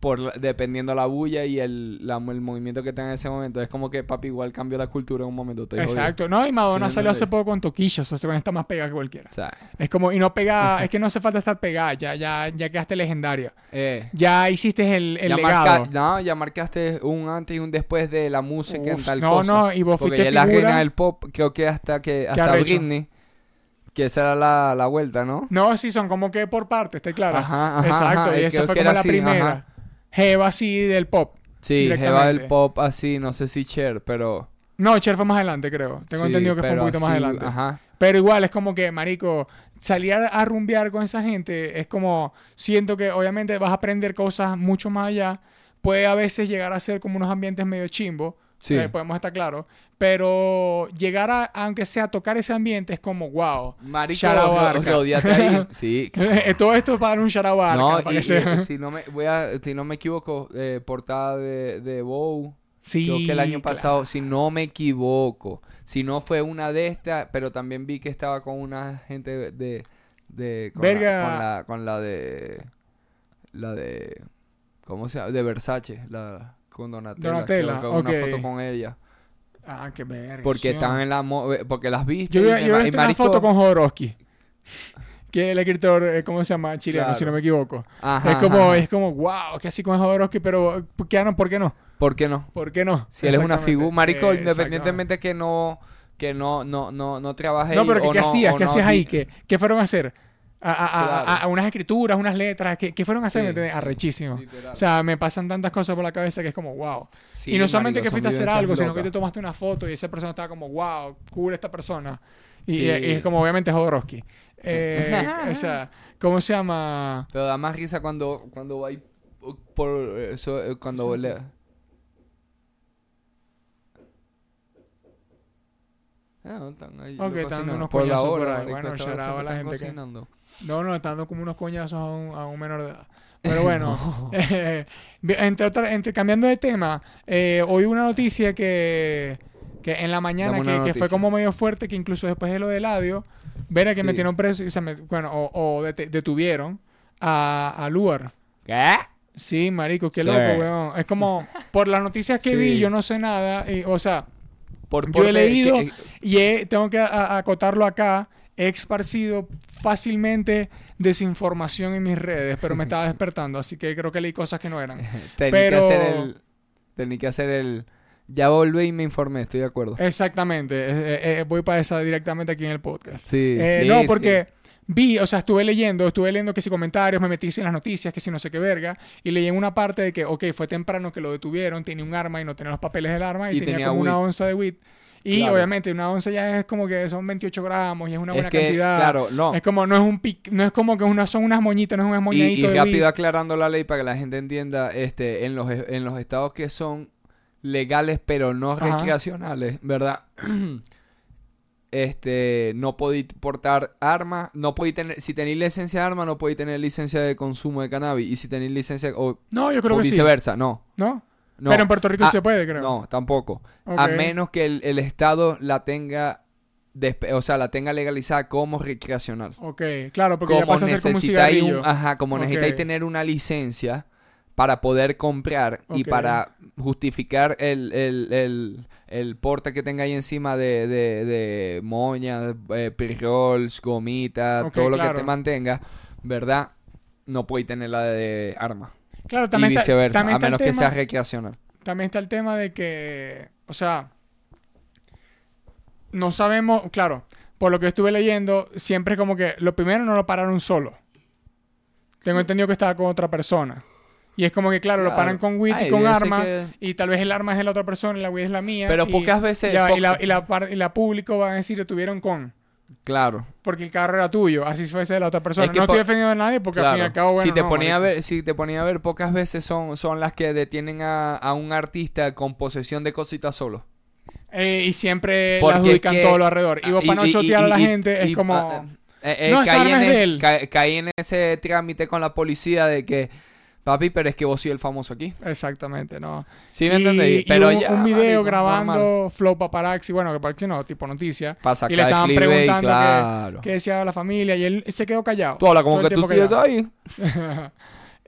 [SPEAKER 3] por dependiendo la bulla y el, la- el movimiento que tenga en ese momento. Es como que papi igual cambió la cultura en un momento. estoy jodido.
[SPEAKER 1] Exacto. No, y Madonna
[SPEAKER 3] Sí,
[SPEAKER 1] salió hace
[SPEAKER 3] entendí.
[SPEAKER 1] poco con toquillas. O sea, con está más pegada que cualquiera.
[SPEAKER 3] O sea,
[SPEAKER 1] Es como, y no pega, <laughs> es que no hace falta estar pegada. Ya, ya, ya quedaste legendaria.
[SPEAKER 3] eh,
[SPEAKER 1] Ya hiciste el, el
[SPEAKER 3] ya,
[SPEAKER 1] legado.
[SPEAKER 3] marca- no, ya marcaste un antes y un después de la música en
[SPEAKER 1] Uf,
[SPEAKER 3] tal
[SPEAKER 1] no,
[SPEAKER 3] cosa.
[SPEAKER 1] no, y vos fuiste
[SPEAKER 3] la reina del pop, creo que hasta que hasta. Britney, que esa era la, la vuelta, ¿no?
[SPEAKER 1] No, sí, son como que por partes, está claro.
[SPEAKER 3] Ajá, ajá,
[SPEAKER 1] Exacto,
[SPEAKER 3] ajá,
[SPEAKER 1] y
[SPEAKER 3] eh,
[SPEAKER 1] esa fue como
[SPEAKER 3] era
[SPEAKER 1] la
[SPEAKER 3] así,
[SPEAKER 1] primera.
[SPEAKER 3] ajá.
[SPEAKER 1] Jeva así del pop.
[SPEAKER 3] Sí, Jeva del pop así, no sé si Cher, pero
[SPEAKER 1] No, Cher fue más adelante, creo. Tengo
[SPEAKER 3] sí,
[SPEAKER 1] entendido que fue un poquito más adelante.
[SPEAKER 3] Ajá.
[SPEAKER 1] Pero igual es como que, marico, salir a, a rumbear con esa gente es como, siento que obviamente vas a aprender cosas mucho más allá. Puede a veces llegar a ser como unos ambientes medio chimbo,
[SPEAKER 3] Sí.
[SPEAKER 1] eh, podemos estar claros. Pero llegar a, aunque sea tocar ese ambiente, es como, wow.
[SPEAKER 3] Marico, rodeate ahí. <laughs> Sí.
[SPEAKER 1] Todo esto es para dar un shout a
[SPEAKER 3] No, y, y si no me voy a, si no me equivoco, eh, portada de, de Bow.
[SPEAKER 1] Sí,
[SPEAKER 3] Creo que el año
[SPEAKER 1] claro.
[SPEAKER 3] pasado, si no me equivoco, si no fue una de estas, pero también vi que estaba con una gente de, de, de- con,
[SPEAKER 1] Verga.
[SPEAKER 3] La, con la con la de la de ¿cómo se llama? De Versace, la con Donatella,
[SPEAKER 1] Donatella,
[SPEAKER 3] una foto con ella,
[SPEAKER 1] Ah, qué verga.
[SPEAKER 3] porque están en la eh, porque las viste
[SPEAKER 1] Yo yo vi una foto con Jodorowsky. <laughs> Que el escritor, eh, ¿cómo se llama? Chileno,
[SPEAKER 3] Claro.
[SPEAKER 1] si no me equivoco.
[SPEAKER 3] Ajá,
[SPEAKER 1] es como,
[SPEAKER 3] ajá,
[SPEAKER 1] es como, wow, que así con Jodorowsky, pero ¿por qué no? ¿Por qué no?
[SPEAKER 3] ¿Por qué no?
[SPEAKER 1] ¿Por qué no?
[SPEAKER 3] Si él es una figura, marico,
[SPEAKER 1] Eh,
[SPEAKER 3] independientemente que no que no no no no trabaje
[SPEAKER 1] No, pero ¿qué hacías? ¿Qué
[SPEAKER 3] no
[SPEAKER 1] hacías ahí? ¿Qué, ¿Qué fueron a hacer? A, a-
[SPEAKER 3] Claro.
[SPEAKER 1] a- a unas escrituras, unas letras. ¿Qué, qué fueron a hacer?
[SPEAKER 3] Sí.
[SPEAKER 1] Arrechísimo.
[SPEAKER 3] Literal.
[SPEAKER 1] O sea, me pasan tantas cosas por la cabeza que es como, wow.
[SPEAKER 3] Sí,
[SPEAKER 1] y no solamente que fuiste a hacer algo, sino que te tomaste una foto y esa persona estaba como, wow, cool esta persona. Y,
[SPEAKER 3] Sí.
[SPEAKER 1] y es como, obviamente, Jodorowsky. Eh, o sea, <laughs> ¿cómo se llama?
[SPEAKER 3] Pero da más risa cuando, cuando va ahí por eso, eh, cuando le... Ah, no, están ahí
[SPEAKER 1] Ok, están unos
[SPEAKER 3] por
[SPEAKER 1] coñazos por
[SPEAKER 3] hora,
[SPEAKER 1] ahí.
[SPEAKER 3] marico,
[SPEAKER 1] Bueno, la
[SPEAKER 3] están
[SPEAKER 1] gente que-
[SPEAKER 3] cocinando.
[SPEAKER 1] No, no, está dando como unos coñazos a un, a un menor de edad. Pero bueno, <laughs> <laughs> eh, entre otra- entre cambiando de tema, eh, hoy una noticia que, que en la mañana que, que fue como medio fuerte, que incluso después de lo de Eladio, ver a que
[SPEAKER 3] Sí.
[SPEAKER 1] metieron preso y se met- bueno, o, o dete- detuvieron a, a Luar.
[SPEAKER 3] ¿Qué?
[SPEAKER 1] Sí, marico, qué
[SPEAKER 3] Sí.
[SPEAKER 1] loco, weón. Es como, <laughs> por las noticias que
[SPEAKER 3] Sí.
[SPEAKER 1] vi, yo no sé nada. y, o sea,
[SPEAKER 3] Por,
[SPEAKER 1] Yo he leído-
[SPEAKER 3] que-
[SPEAKER 1] y he- tengo que acotarlo acá, he esparcido fácilmente desinformación en mis redes, pero me estaba <laughs> despertando, así que creo que leí cosas que no eran. <laughs>
[SPEAKER 3] Tenía
[SPEAKER 1] Pero-
[SPEAKER 3] que hacer el... Tenía que hacer el... Ya volví y me informé, estoy de acuerdo.
[SPEAKER 1] Exactamente, eh, eh, eh, voy para esa directamente aquí en el podcast.
[SPEAKER 3] Sí,
[SPEAKER 1] Eh,
[SPEAKER 3] sí,
[SPEAKER 1] no,
[SPEAKER 3] sí.
[SPEAKER 1] Vi, o sea, estuve leyendo, estuve leyendo que si comentarios, me metí en las noticias, que si no sé qué verga, y leí en una parte de que, ok, fue temprano que lo detuvieron, tenía un arma y no tenía los papeles del arma, y,
[SPEAKER 3] Y
[SPEAKER 1] tenía,
[SPEAKER 3] tenía
[SPEAKER 1] como una onza de weed. Y
[SPEAKER 3] Claro.
[SPEAKER 1] obviamente una onza ya es como que son 28 gramos y es una buena
[SPEAKER 3] es que,
[SPEAKER 1] cantidad.
[SPEAKER 3] claro, no.
[SPEAKER 1] Es como, no es un pic, no es como que una, son unas moñitas, no es un
[SPEAKER 3] Y,
[SPEAKER 1] moñadito
[SPEAKER 3] y
[SPEAKER 1] de
[SPEAKER 3] rápido
[SPEAKER 1] weed.
[SPEAKER 3] aclarando la ley para que la gente entienda, este, en los, en los estados que son legales pero no
[SPEAKER 1] Ajá.
[SPEAKER 3] recreacionales, ¿verdad? <clears throat> este, no podéis portar armas, no podéis tener, si tenéis licencia de arma, no podéis tener licencia de consumo de cannabis. Y si tenéis licencia, o,
[SPEAKER 1] No, yo creo
[SPEAKER 3] o
[SPEAKER 1] que sí.
[SPEAKER 3] viceversa, no.
[SPEAKER 1] ¿No?
[SPEAKER 3] no.
[SPEAKER 1] Pero en Puerto Rico
[SPEAKER 3] Ah,
[SPEAKER 1] se puede, creo.
[SPEAKER 3] No, tampoco. A menos que el, el estado la tenga, despe- o sea, la tenga legalizada como recreacional.
[SPEAKER 1] Ok, claro, porque ya
[SPEAKER 3] como
[SPEAKER 1] pasa a ser como un
[SPEAKER 3] necesitáis
[SPEAKER 1] cigarrillo.
[SPEAKER 3] un- ajá, como necesitáis tener una licencia para poder comprar y para justificar el, el, el, el porte que tengáis encima de, de, de moñas, eh, pre-rolls, gomitas, todo lo
[SPEAKER 1] claro.
[SPEAKER 3] que te mantenga, ¿verdad? No podéis tener la de arma.
[SPEAKER 1] Claro,
[SPEAKER 3] Y
[SPEAKER 1] también está,
[SPEAKER 3] viceversa,
[SPEAKER 1] también
[SPEAKER 3] a menos que
[SPEAKER 1] tema-
[SPEAKER 3] sea recreacional.
[SPEAKER 1] también está el tema de que, o sea, no sabemos, claro, por lo que estuve leyendo, siempre es como que lo primero no lo pararon solo. Tengo entendido que estaba con otra persona. Y es como que, claro, lo paran con weed y con arma.
[SPEAKER 3] que-
[SPEAKER 1] Y tal vez el arma es de la otra persona y la weed es la mía.
[SPEAKER 3] Pero
[SPEAKER 1] y-
[SPEAKER 3] pocas veces-
[SPEAKER 1] ya, y, la, y, la, par- y la público van a decir, estuvieron con.
[SPEAKER 3] Claro.
[SPEAKER 1] Porque el carro era tuyo, así fuese de la otra persona.
[SPEAKER 3] Es que
[SPEAKER 1] no estoy defendiendo a nadie porque al fin y al cabo, bueno,
[SPEAKER 3] si te
[SPEAKER 1] no,
[SPEAKER 3] ponía a ver, si te ponía a ver, pocas veces son, son las que detienen a, a un artista con posesión de cositas solo.
[SPEAKER 1] Eh, y siempre la adjudican
[SPEAKER 3] es que-
[SPEAKER 1] todo lo alrededor. Y vos para no chotear a la gente es como...
[SPEAKER 3] eh, eh,
[SPEAKER 1] No,
[SPEAKER 3] caí, en
[SPEAKER 1] es
[SPEAKER 3] ca- caí en ese trámite con la policía de que, papi, pero es que vos soy el famoso aquí.
[SPEAKER 1] Exactamente, ¿no?
[SPEAKER 3] ¿Sí me
[SPEAKER 1] y,
[SPEAKER 3] entendéis?
[SPEAKER 1] y
[SPEAKER 3] Pero
[SPEAKER 1] hubo
[SPEAKER 3] ya,
[SPEAKER 1] un video
[SPEAKER 3] marico,
[SPEAKER 1] grabando
[SPEAKER 3] normal.
[SPEAKER 1] Flow Paparazzi, bueno, que paparazzi no, tipo noticia.
[SPEAKER 3] Para
[SPEAKER 1] Y le estaban preguntando
[SPEAKER 3] claro.
[SPEAKER 1] qué decía la familia y él se quedó callado.
[SPEAKER 3] Tú hablas como que tú estás ahí. <laughs> <laughs>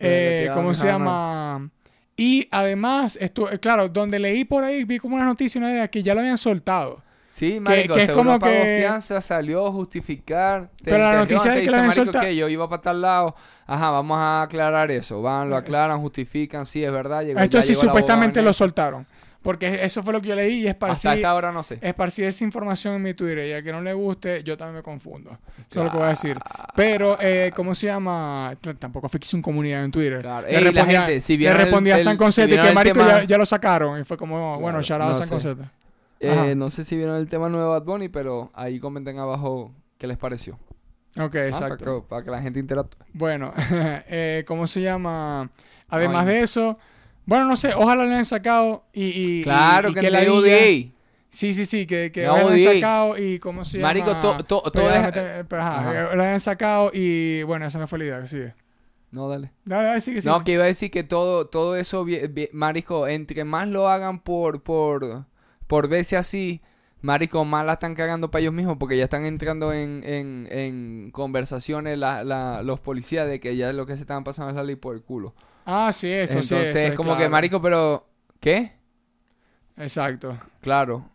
[SPEAKER 1] Eh, ¿Cómo se llama? Y además, esto, eh, claro, donde leí por ahí, vi como una noticia, una idea que ya lo habían soltado.
[SPEAKER 3] Sí, marico,
[SPEAKER 1] que es
[SPEAKER 3] seguro
[SPEAKER 1] como
[SPEAKER 3] pagó
[SPEAKER 1] que-
[SPEAKER 3] fianza, salió a justificar. te
[SPEAKER 1] Pero la noticia de que la soltado-
[SPEAKER 3] que yo iba para tal lado. Ajá, vamos a aclarar eso. Van, lo aclaran, justifican, sí, es verdad. Llegó,
[SPEAKER 1] Esto sí supuestamente
[SPEAKER 3] en
[SPEAKER 1] lo soltaron. Porque eso fue lo que yo leí y esparcí,
[SPEAKER 3] Hasta esta hora no sé.
[SPEAKER 1] esparcí esa información en mi Twitter. Y al que no le guste, yo también me confundo. Eso es lo que voy a decir. Pero, eh, ¿cómo se llama? Tampoco fue que hice un comunidad en Twitter.
[SPEAKER 3] Claro.
[SPEAKER 1] Le
[SPEAKER 3] Ey, la
[SPEAKER 1] respondí a-
[SPEAKER 3] gente, si
[SPEAKER 1] le
[SPEAKER 3] vieron el-
[SPEAKER 1] respondí a San
[SPEAKER 3] si
[SPEAKER 1] Concete
[SPEAKER 3] vieron
[SPEAKER 1] que marico
[SPEAKER 3] tema-
[SPEAKER 1] ya, ya lo sacaron. Y fue como, bueno,
[SPEAKER 3] Claro,
[SPEAKER 1] shout out a
[SPEAKER 3] no
[SPEAKER 1] San. Concete.
[SPEAKER 3] Eh, no sé si vieron el tema nuevo de Bad Bunny, pero ahí comenten abajo qué les pareció.
[SPEAKER 1] Ok,
[SPEAKER 3] Ah,
[SPEAKER 1] exacto.
[SPEAKER 3] para, que, para que la gente interactúe.
[SPEAKER 1] Bueno, <laughs> eh, ¿cómo se llama? Además
[SPEAKER 3] Ay.
[SPEAKER 1] de eso, bueno, no sé, ojalá le hayan sacado y... y
[SPEAKER 3] Claro
[SPEAKER 1] y- y
[SPEAKER 3] que,
[SPEAKER 1] la diga-. Sí, sí, sí, que, que
[SPEAKER 3] No
[SPEAKER 1] lo hayan sacado y ¿cómo se llama?
[SPEAKER 3] Marico, to- to- todo
[SPEAKER 1] ya
[SPEAKER 3] es-
[SPEAKER 1] que lo hayan sacado y bueno, esa me fue la idea, que sigue.
[SPEAKER 3] No, dale.
[SPEAKER 1] Dale, dale, sigue, sigue.
[SPEAKER 3] No, que iba a decir que todo, todo eso, vi- vi- marico, entre más lo hagan por, por, por verse así, marico, más la están cagando para ellos mismos, porque ya están entrando en, en, en conversaciones la, la- los policías de que ya lo que se estaban pasando es la ley por el culo.
[SPEAKER 1] Ah, sí, eso sí.
[SPEAKER 3] Entonces es como que, marico, pero, ¿qué?
[SPEAKER 1] Exacto.
[SPEAKER 3] Claro.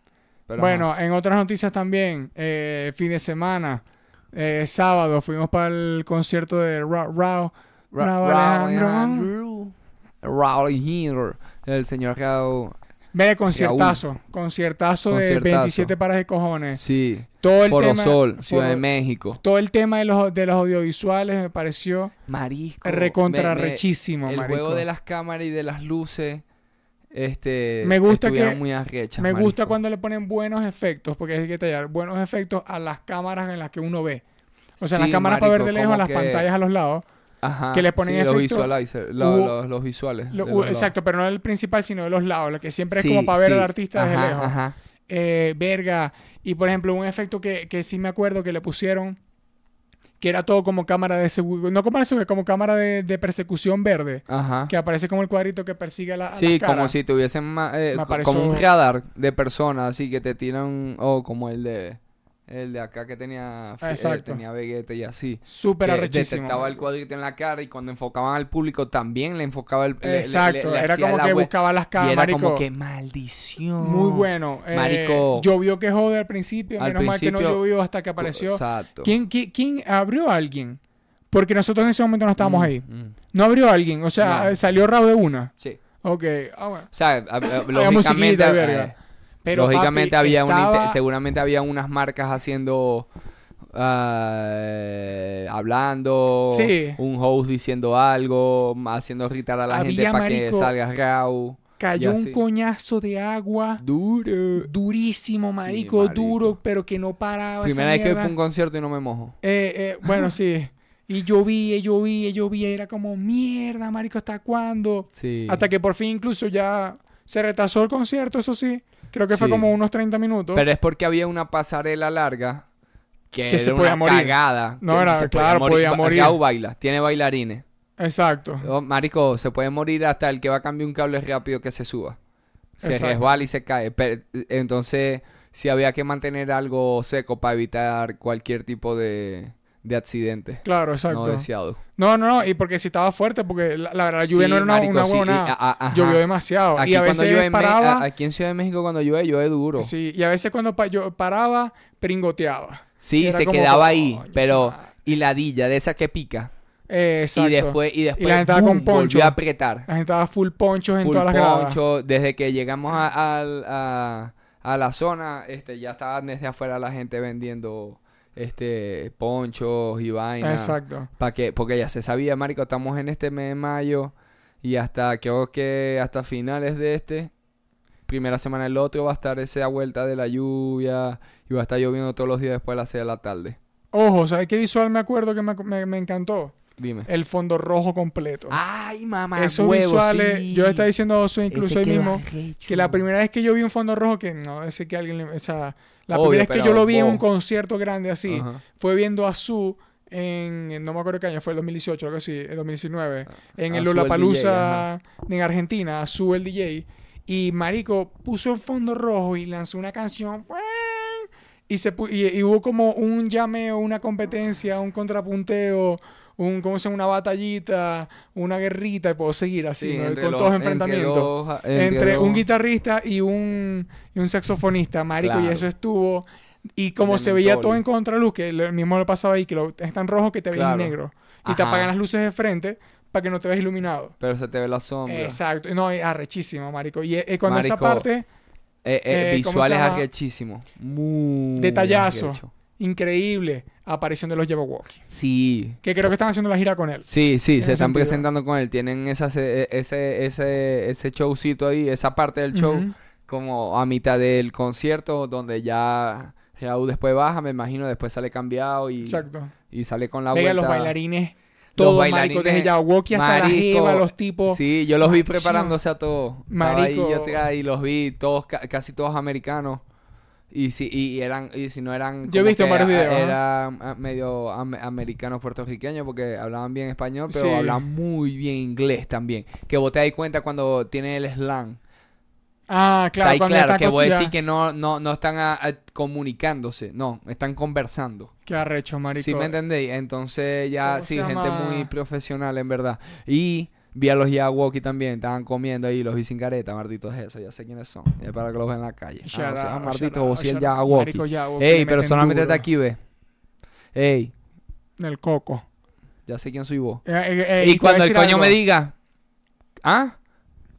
[SPEAKER 3] Pero,
[SPEAKER 1] bueno,
[SPEAKER 3] ajá.
[SPEAKER 1] en otras noticias también, eh, fin de semana, eh, sábado, fuimos para el concierto de Ra Rao.
[SPEAKER 3] Ra-
[SPEAKER 1] Raúl
[SPEAKER 3] Raúl
[SPEAKER 1] Alejandro.
[SPEAKER 3] Alejandro. Raúl Alejandro. El señor Raúl.
[SPEAKER 1] Ve, conciertazo. Conciertazo de
[SPEAKER 3] Conciertazo.
[SPEAKER 1] 27 pares de cojones.
[SPEAKER 3] Sí.
[SPEAKER 1] Todo el
[SPEAKER 3] Forosol,
[SPEAKER 1] tema,
[SPEAKER 3] Ciudad de México.
[SPEAKER 1] Todo el tema de los, de los audiovisuales me pareció
[SPEAKER 3] Marisco.
[SPEAKER 1] recontra
[SPEAKER 3] me- me-
[SPEAKER 1] rechísimo,
[SPEAKER 3] El
[SPEAKER 1] marico.
[SPEAKER 3] juego de las cámaras y de las luces. Este.
[SPEAKER 1] Me gusta que-
[SPEAKER 3] muy arrechas,
[SPEAKER 1] Me gusta cuando le ponen buenos efectos, porque hay que tallar buenos efectos a las cámaras en las que uno ve. O sea, las cámaras para ver de lejos, las
[SPEAKER 3] que-
[SPEAKER 1] pantallas a los lados.
[SPEAKER 3] Ajá,
[SPEAKER 1] que le ponen
[SPEAKER 3] sí, los lo-
[SPEAKER 1] Hubo-
[SPEAKER 3] los, los visuales.
[SPEAKER 1] Lo-
[SPEAKER 3] los lados.
[SPEAKER 1] exacto, pero no el principal, sino de los lados, lo que siempre
[SPEAKER 3] Sí,
[SPEAKER 1] es como para ver
[SPEAKER 3] sí,
[SPEAKER 1] al artista desde
[SPEAKER 3] ajá,
[SPEAKER 1] lejos.
[SPEAKER 3] Ajá.
[SPEAKER 1] Eh, verga. Y por ejemplo, un efecto que, que sí me acuerdo que le pusieron, que era todo como cámara de seguridad, no como de como cámara de, de persecución verde,
[SPEAKER 3] Ajá.
[SPEAKER 1] que aparece como el cuadrito que persigue a la, a
[SPEAKER 3] Sí,
[SPEAKER 1] las
[SPEAKER 3] como si tuviesen eh, como un radar de personas, así que te tiran, o como el de el de acá que tenía eh, tenía Vegeta y así.
[SPEAKER 1] Súper arrechísimo.
[SPEAKER 3] detectaba el cuadrito en la cara y cuando enfocaban al público también le enfocaba el le-
[SPEAKER 1] Exacto,
[SPEAKER 3] le
[SPEAKER 1] era como que buscaba las
[SPEAKER 3] y
[SPEAKER 1] cámaras,
[SPEAKER 3] era
[SPEAKER 1] marico.
[SPEAKER 3] como que maldición.
[SPEAKER 1] Muy bueno. Eh,
[SPEAKER 3] Marico.
[SPEAKER 1] Llovió que jode al principio,
[SPEAKER 3] Al
[SPEAKER 1] menos mal que no
[SPEAKER 3] principio-
[SPEAKER 1] llovió hasta que apareció.
[SPEAKER 3] Exacto.
[SPEAKER 1] ¿Quién, quién, quién abrió a alguien? Porque nosotros en ese momento no estábamos
[SPEAKER 3] Mm,
[SPEAKER 1] ahí.
[SPEAKER 3] mm.
[SPEAKER 1] No abrió a alguien, o sea,
[SPEAKER 3] No.
[SPEAKER 1] eh, salió Raúl de una.
[SPEAKER 3] Sí.
[SPEAKER 1] Ok, ah, bueno.
[SPEAKER 3] O sea, lógicamente eh,
[SPEAKER 1] verga. Pero
[SPEAKER 3] lógicamente
[SPEAKER 1] papi,
[SPEAKER 3] había una
[SPEAKER 1] estaba-
[SPEAKER 3] seguramente había unas marcas haciendo ah, hablando
[SPEAKER 1] Sí.
[SPEAKER 3] un host diciendo algo haciendo irritar a la gente para que salga Raúl
[SPEAKER 1] Cayó un coñazo de agua
[SPEAKER 3] duro
[SPEAKER 1] durísimo,
[SPEAKER 3] Sí,
[SPEAKER 1] marico, duro, pero que no paraba.
[SPEAKER 3] primera vez que fui a un concierto y no me mojo
[SPEAKER 1] Eh, eh, bueno, sí. Y llovía, llovía, llovía. Era como, mierda, marico, ¿hasta cuándo?
[SPEAKER 3] sí
[SPEAKER 1] Hasta que por fin incluso ya se retrasó el concierto, eso sí. Creo que fue como unos 30 minutos.
[SPEAKER 3] pero es porque había una pasarela larga que,
[SPEAKER 1] Que
[SPEAKER 3] era
[SPEAKER 1] se podía
[SPEAKER 3] una
[SPEAKER 1] morir.
[SPEAKER 3] cagada
[SPEAKER 1] No,
[SPEAKER 3] que
[SPEAKER 1] era-
[SPEAKER 3] se
[SPEAKER 1] claro, podía morir.
[SPEAKER 3] Raúl baila tiene bailarines
[SPEAKER 1] Exacto.
[SPEAKER 3] Oh, marico, se puede morir hasta el que va a cambiar un cable rápido que se suba. Se
[SPEAKER 1] Exacto.
[SPEAKER 3] resbala y se cae. Pe- entonces, sí había que mantener algo seco para evitar cualquier tipo de, de accidente
[SPEAKER 1] Claro, exacto.
[SPEAKER 3] no deseado.
[SPEAKER 1] No, no, no. Y porque si estaba fuerte, porque la, la, la lluvia
[SPEAKER 3] Sí,
[SPEAKER 1] no era
[SPEAKER 3] marico,
[SPEAKER 1] una
[SPEAKER 3] sí, y- a- a-.
[SPEAKER 1] Llovió demasiado.
[SPEAKER 3] Aquí
[SPEAKER 1] y a
[SPEAKER 3] cuando
[SPEAKER 1] veces
[SPEAKER 3] llueve Me-
[SPEAKER 1] paraba.
[SPEAKER 3] aquí en Ciudad de México cuando llueve, llueve duro. Sí,
[SPEAKER 1] sí, y a veces cuando pa- yo paraba, pringoteaba. Era
[SPEAKER 3] se
[SPEAKER 1] como
[SPEAKER 3] quedaba
[SPEAKER 1] que,
[SPEAKER 3] ahí, pero
[SPEAKER 1] madre.
[SPEAKER 3] hiladilla de esa que pica.
[SPEAKER 1] Eh, exacto.
[SPEAKER 3] Y después, y después
[SPEAKER 1] la gente estaba con
[SPEAKER 3] boom,
[SPEAKER 1] poncho.
[SPEAKER 3] volvió a apretar.
[SPEAKER 1] La gente estaba full ponchos en
[SPEAKER 3] full
[SPEAKER 1] todas las gradas.
[SPEAKER 3] poncho. Desde que llegamos a, a- a la zona, este, ya estaban desde afuera la gente vendiendo este ponchos y vainas.
[SPEAKER 1] Exacto.
[SPEAKER 3] Pa que, porque ya se sabía, marico, estamos en este mes de mayo y hasta creo que hasta finales de este, primera semana del otro va a estar esa vuelta de la lluvia y va a estar lloviendo todos los días después de las 6 de la tarde.
[SPEAKER 1] Ojo, ¿sabes qué visual me acuerdo que me, me- me encantó?
[SPEAKER 3] Dime.
[SPEAKER 1] El fondo rojo completo.
[SPEAKER 3] Ay, mamá,
[SPEAKER 1] Esos
[SPEAKER 3] huevo,
[SPEAKER 1] visuales,
[SPEAKER 3] sí.
[SPEAKER 1] yo estaba diciendo a incluso
[SPEAKER 3] quedó
[SPEAKER 1] mismo, que la primera vez que yo vi un fondo rojo, que no sé que alguien, le- o sea, la
[SPEAKER 3] Obvio,
[SPEAKER 1] primera vez que yo lo vi en un concierto grande así,
[SPEAKER 3] Ajá.
[SPEAKER 1] fue viendo a Su en, en- no me acuerdo qué año, fue el 2018, algo así, el 2019, en
[SPEAKER 3] a
[SPEAKER 1] el Lollapalooza en Argentina, a Su el DJ, y Marico puso el fondo rojo y lanzó una canción, y, se, y, y hubo como un llameo, una competencia, un contrapunteo, un, ¿cómo se llama? Una batallita, una guerrita, y puedo seguir así,
[SPEAKER 3] Sí,
[SPEAKER 1] ¿no?
[SPEAKER 3] entre
[SPEAKER 1] con
[SPEAKER 3] los-
[SPEAKER 1] todos los
[SPEAKER 3] entre
[SPEAKER 1] enfrentamientos entre, un guitarrista y un, y un saxofonista, marico, y eso estuvo... Y como se veía todo en contraluz, que lo mismo le pasaba ahí, que lo, es tan rojo que te
[SPEAKER 3] Claro.
[SPEAKER 1] negro. Y te apagan las luces de frente para que no te veas iluminado.
[SPEAKER 3] Pero se te ve la sombra.
[SPEAKER 1] Exacto. No, es arrechísimo, marico. Y eh, cuando esa parte,
[SPEAKER 3] Eh, eh,
[SPEAKER 1] Eh, ¿cómo
[SPEAKER 3] visuales
[SPEAKER 1] se llama?
[SPEAKER 3] arrechísimo. Muy
[SPEAKER 1] Detallazo.
[SPEAKER 3] arrecho.
[SPEAKER 1] increíble, aparición de los Jabberwocky.
[SPEAKER 3] Sí.
[SPEAKER 1] Que creo que están haciendo la gira con él.
[SPEAKER 3] Sí, sí, se están
[SPEAKER 1] sentido.
[SPEAKER 3] presentando con él. Tienen esa, ese, ese, ese, showcito ahí, esa parte del show, como a mitad del concierto, donde ya Raúl después baja, me imagino, después sale cambiado y,
[SPEAKER 1] Exacto.
[SPEAKER 3] y sale con la
[SPEAKER 1] Venga,
[SPEAKER 3] vuelta.
[SPEAKER 1] los bailarines, todos, marico,
[SPEAKER 3] bailarines,
[SPEAKER 1] desde Jabberwocky hasta la
[SPEAKER 3] marico,
[SPEAKER 1] jeva, los tipos.
[SPEAKER 3] Sí, yo los vi preparándose a todos. Estaba ahí
[SPEAKER 1] Marico.
[SPEAKER 3] yo atrás y los vi todos, ca- casi todos americanos. Y si, y eran, y si no eran
[SPEAKER 1] Yo he visto varios
[SPEAKER 3] a-
[SPEAKER 1] videos.
[SPEAKER 3] Eran ah, medio am- americanos puertorriqueños porque hablaban bien español, pero
[SPEAKER 1] Sí.
[SPEAKER 3] hablaban muy bien inglés también. Que vos te das cuenta cuando tiene el slang.
[SPEAKER 1] Ah, claro,
[SPEAKER 3] Está ahí
[SPEAKER 1] cuando
[SPEAKER 3] claro
[SPEAKER 1] está
[SPEAKER 3] que vos
[SPEAKER 1] costilla-
[SPEAKER 3] decís que no, no, no están comunicándose, no, están conversando.
[SPEAKER 1] Qué arrecho, marico.
[SPEAKER 3] ¿Sí me entendéis? Entonces ya,
[SPEAKER 1] ¿Cómo
[SPEAKER 3] sí, gente muy profesional en verdad. Y vi a los Yawalkie también, estaban comiendo ahí los vi sin careta, marditos esos, ya sé quiénes son. Es para que los vean en la calle. Ah, o sea,
[SPEAKER 1] out,
[SPEAKER 3] vos sí el
[SPEAKER 1] Jabberwocky
[SPEAKER 3] Ey, pero solamente está aquí, ve. Ey,
[SPEAKER 1] El coco.
[SPEAKER 3] ya sé quién soy vos.
[SPEAKER 1] Eh, eh, eh,
[SPEAKER 3] y cuando el coño
[SPEAKER 1] algo.
[SPEAKER 3] me diga, ¿ah?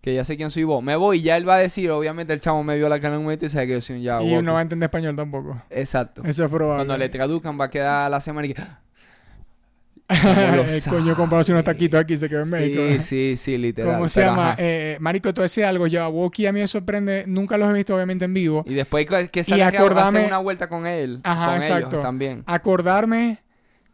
[SPEAKER 3] que ya sé quién soy vos. Me voy y ya él va a decir, obviamente el chamo me vio la cara en un momento y sabe que yo soy un
[SPEAKER 1] y
[SPEAKER 3] Jabberwocky.
[SPEAKER 1] no va a entender español tampoco.
[SPEAKER 3] Exacto.
[SPEAKER 1] Eso es probable.
[SPEAKER 3] Cuando le traduzcan va a quedar la semana y que...
[SPEAKER 1] el <laughs>
[SPEAKER 3] lo
[SPEAKER 1] coño compró unos taquitos aquí se quedó en México.
[SPEAKER 3] Sí, sí, sí, literal.
[SPEAKER 1] ¿Cómo se llama? Eh, marico, tú decías algo, Jabberwocky a mí me sorprende, nunca los he visto obviamente en vivo.
[SPEAKER 3] Y después que- que sale a
[SPEAKER 1] acordarme-
[SPEAKER 3] hacer una vuelta con él.
[SPEAKER 1] Ajá,
[SPEAKER 3] con
[SPEAKER 1] exacto.
[SPEAKER 3] ellos también.
[SPEAKER 1] Acordarme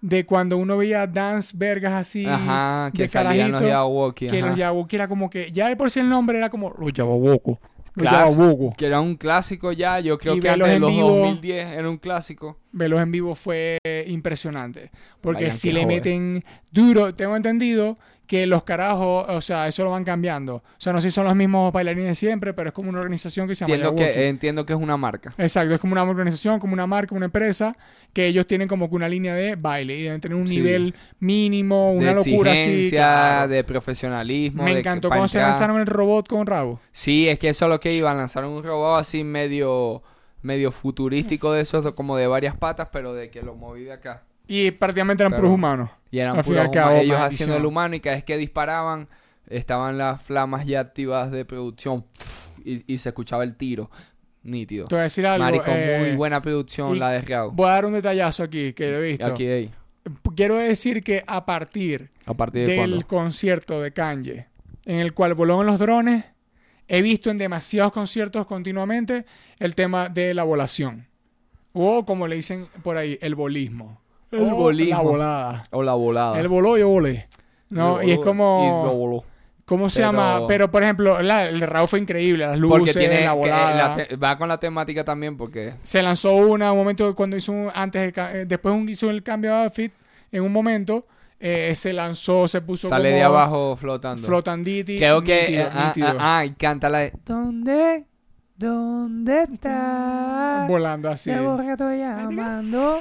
[SPEAKER 1] de cuando uno veía dance vergas así
[SPEAKER 3] Ajá, que
[SPEAKER 1] de
[SPEAKER 3] salían los Jabberwocky.
[SPEAKER 1] que los Jabberwocky era como que, ya de por sí el nombre era como los Jabberwocky.
[SPEAKER 3] Clas-
[SPEAKER 1] Jabberwocky.
[SPEAKER 3] Que era un clásico ya. Yo creo
[SPEAKER 1] Y
[SPEAKER 3] que antes de
[SPEAKER 1] en
[SPEAKER 3] los
[SPEAKER 1] vivo.
[SPEAKER 3] 2010 era un clásico.
[SPEAKER 1] Verlos en vivo fue impresionante. Porque
[SPEAKER 3] Vayan
[SPEAKER 1] si le meten duro, tengo entendido que los carajos, o sea, eso lo van cambiando. O sea, no sé si son los mismos bailarines de siempre, pero es como una organización que se llama
[SPEAKER 3] Entiendo que, entiendo que es una marca.
[SPEAKER 1] Exacto, es como una organización, como una marca, una empresa, que ellos tienen como que una línea de baile y deben tener un
[SPEAKER 3] Sí.
[SPEAKER 1] nivel mínimo, una
[SPEAKER 3] de
[SPEAKER 1] locura así. claro.
[SPEAKER 3] de profesionalismo.
[SPEAKER 1] Me
[SPEAKER 3] de
[SPEAKER 1] encantó cómo se lanzaron el robot con rabo.
[SPEAKER 3] Sí, es que eso es lo que iban. Lanzaron un robot así medio, medio futurístico de esos, como de varias patas, pero de que lo moví de acá.
[SPEAKER 1] Y prácticamente eran
[SPEAKER 3] Pero-
[SPEAKER 1] puros humanos.
[SPEAKER 3] Y eran puros
[SPEAKER 1] al cabo,
[SPEAKER 3] huma- ellos haciendo el humano y cada vez que disparaban estaban las flamas ya activas de producción y, y se escuchaba el tiro nítido.
[SPEAKER 1] Te voy a decir algo.
[SPEAKER 3] Marico,
[SPEAKER 1] eh,
[SPEAKER 3] muy buena producción la de Real.
[SPEAKER 1] Voy a dar un detallazo aquí que he visto.
[SPEAKER 3] Aquí, ahí.
[SPEAKER 1] Quiero decir que a partir
[SPEAKER 3] ¿A partir de
[SPEAKER 1] del
[SPEAKER 3] cuándo?
[SPEAKER 1] concierto de Kanye, en el cual voló en los drones, he visto en demasiados conciertos continuamente el tema de la volación. O como le dicen por ahí, el bolismo.
[SPEAKER 3] El
[SPEAKER 1] O
[SPEAKER 3] bolismo.
[SPEAKER 1] La volada.
[SPEAKER 3] O la volada.
[SPEAKER 1] Él voló, yo volé. No, y es como. ¿Cómo se
[SPEAKER 3] Pero-
[SPEAKER 1] llama? Pero, por ejemplo, la- el Raúl fue increíble. Las
[SPEAKER 3] Porque
[SPEAKER 1] luces,
[SPEAKER 3] tiene
[SPEAKER 1] la
[SPEAKER 3] que-
[SPEAKER 1] volada.
[SPEAKER 3] la va con la temática también porque
[SPEAKER 1] Se lanzó una, un momento cuando hizo un, antes de, eh, después un- hizo el cambio de outfit, en un momento eh, se lanzó, se puso
[SPEAKER 3] sale
[SPEAKER 1] como
[SPEAKER 3] de abajo flotando.
[SPEAKER 1] flotanditi.
[SPEAKER 3] Creo que
[SPEAKER 1] nítido,
[SPEAKER 3] eh, ah,
[SPEAKER 1] nítido.
[SPEAKER 3] ah, ah, y canta la de ¿Dónde? ¿Dónde está?
[SPEAKER 1] volando así.
[SPEAKER 3] Te llamando.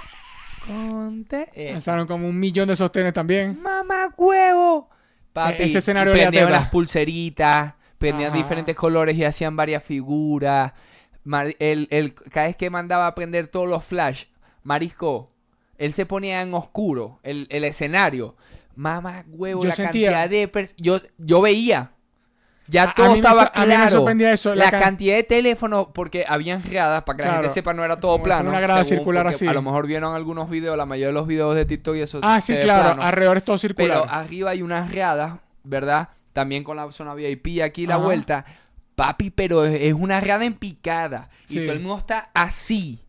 [SPEAKER 3] Conte.
[SPEAKER 1] Lanzaron como un millón de sostenes también.
[SPEAKER 3] ¡Mamá huevo! Papi,
[SPEAKER 1] E- ese escenario teta.
[SPEAKER 3] las pulseritas, prendían
[SPEAKER 1] Ajá.
[SPEAKER 3] diferentes colores y hacían varias figuras. Mar- el, el- cada vez que mandaba a prender todos los flash, Marisco, él se ponía en oscuro, el, el escenario. Mamá huevo,
[SPEAKER 1] Yo
[SPEAKER 3] la
[SPEAKER 1] sentía-
[SPEAKER 3] cantidad de... Yo, yo veía. Ya
[SPEAKER 1] A- a
[SPEAKER 3] todo
[SPEAKER 1] me
[SPEAKER 3] estaba
[SPEAKER 1] a mí me sorprendía eso, la
[SPEAKER 3] La,
[SPEAKER 1] can-
[SPEAKER 3] cantidad de teléfonos, porque habían gradas, para que la gente sepa, no era todo plano.
[SPEAKER 1] una grada
[SPEAKER 3] según-
[SPEAKER 1] circular así.
[SPEAKER 3] A lo mejor vieron algunos videos, la mayoría de los videos de TikTok y eso.
[SPEAKER 1] Ah, sí, claro.
[SPEAKER 3] plano.
[SPEAKER 1] Alrededor es todo circular.
[SPEAKER 3] Pero arriba hay unas gradas, ¿verdad? También con la zona VIP aquí la
[SPEAKER 1] Ajá.
[SPEAKER 3] vuelta. Papi, pero es, una grada en picada.
[SPEAKER 1] Sí.
[SPEAKER 3] Y todo el mundo está así.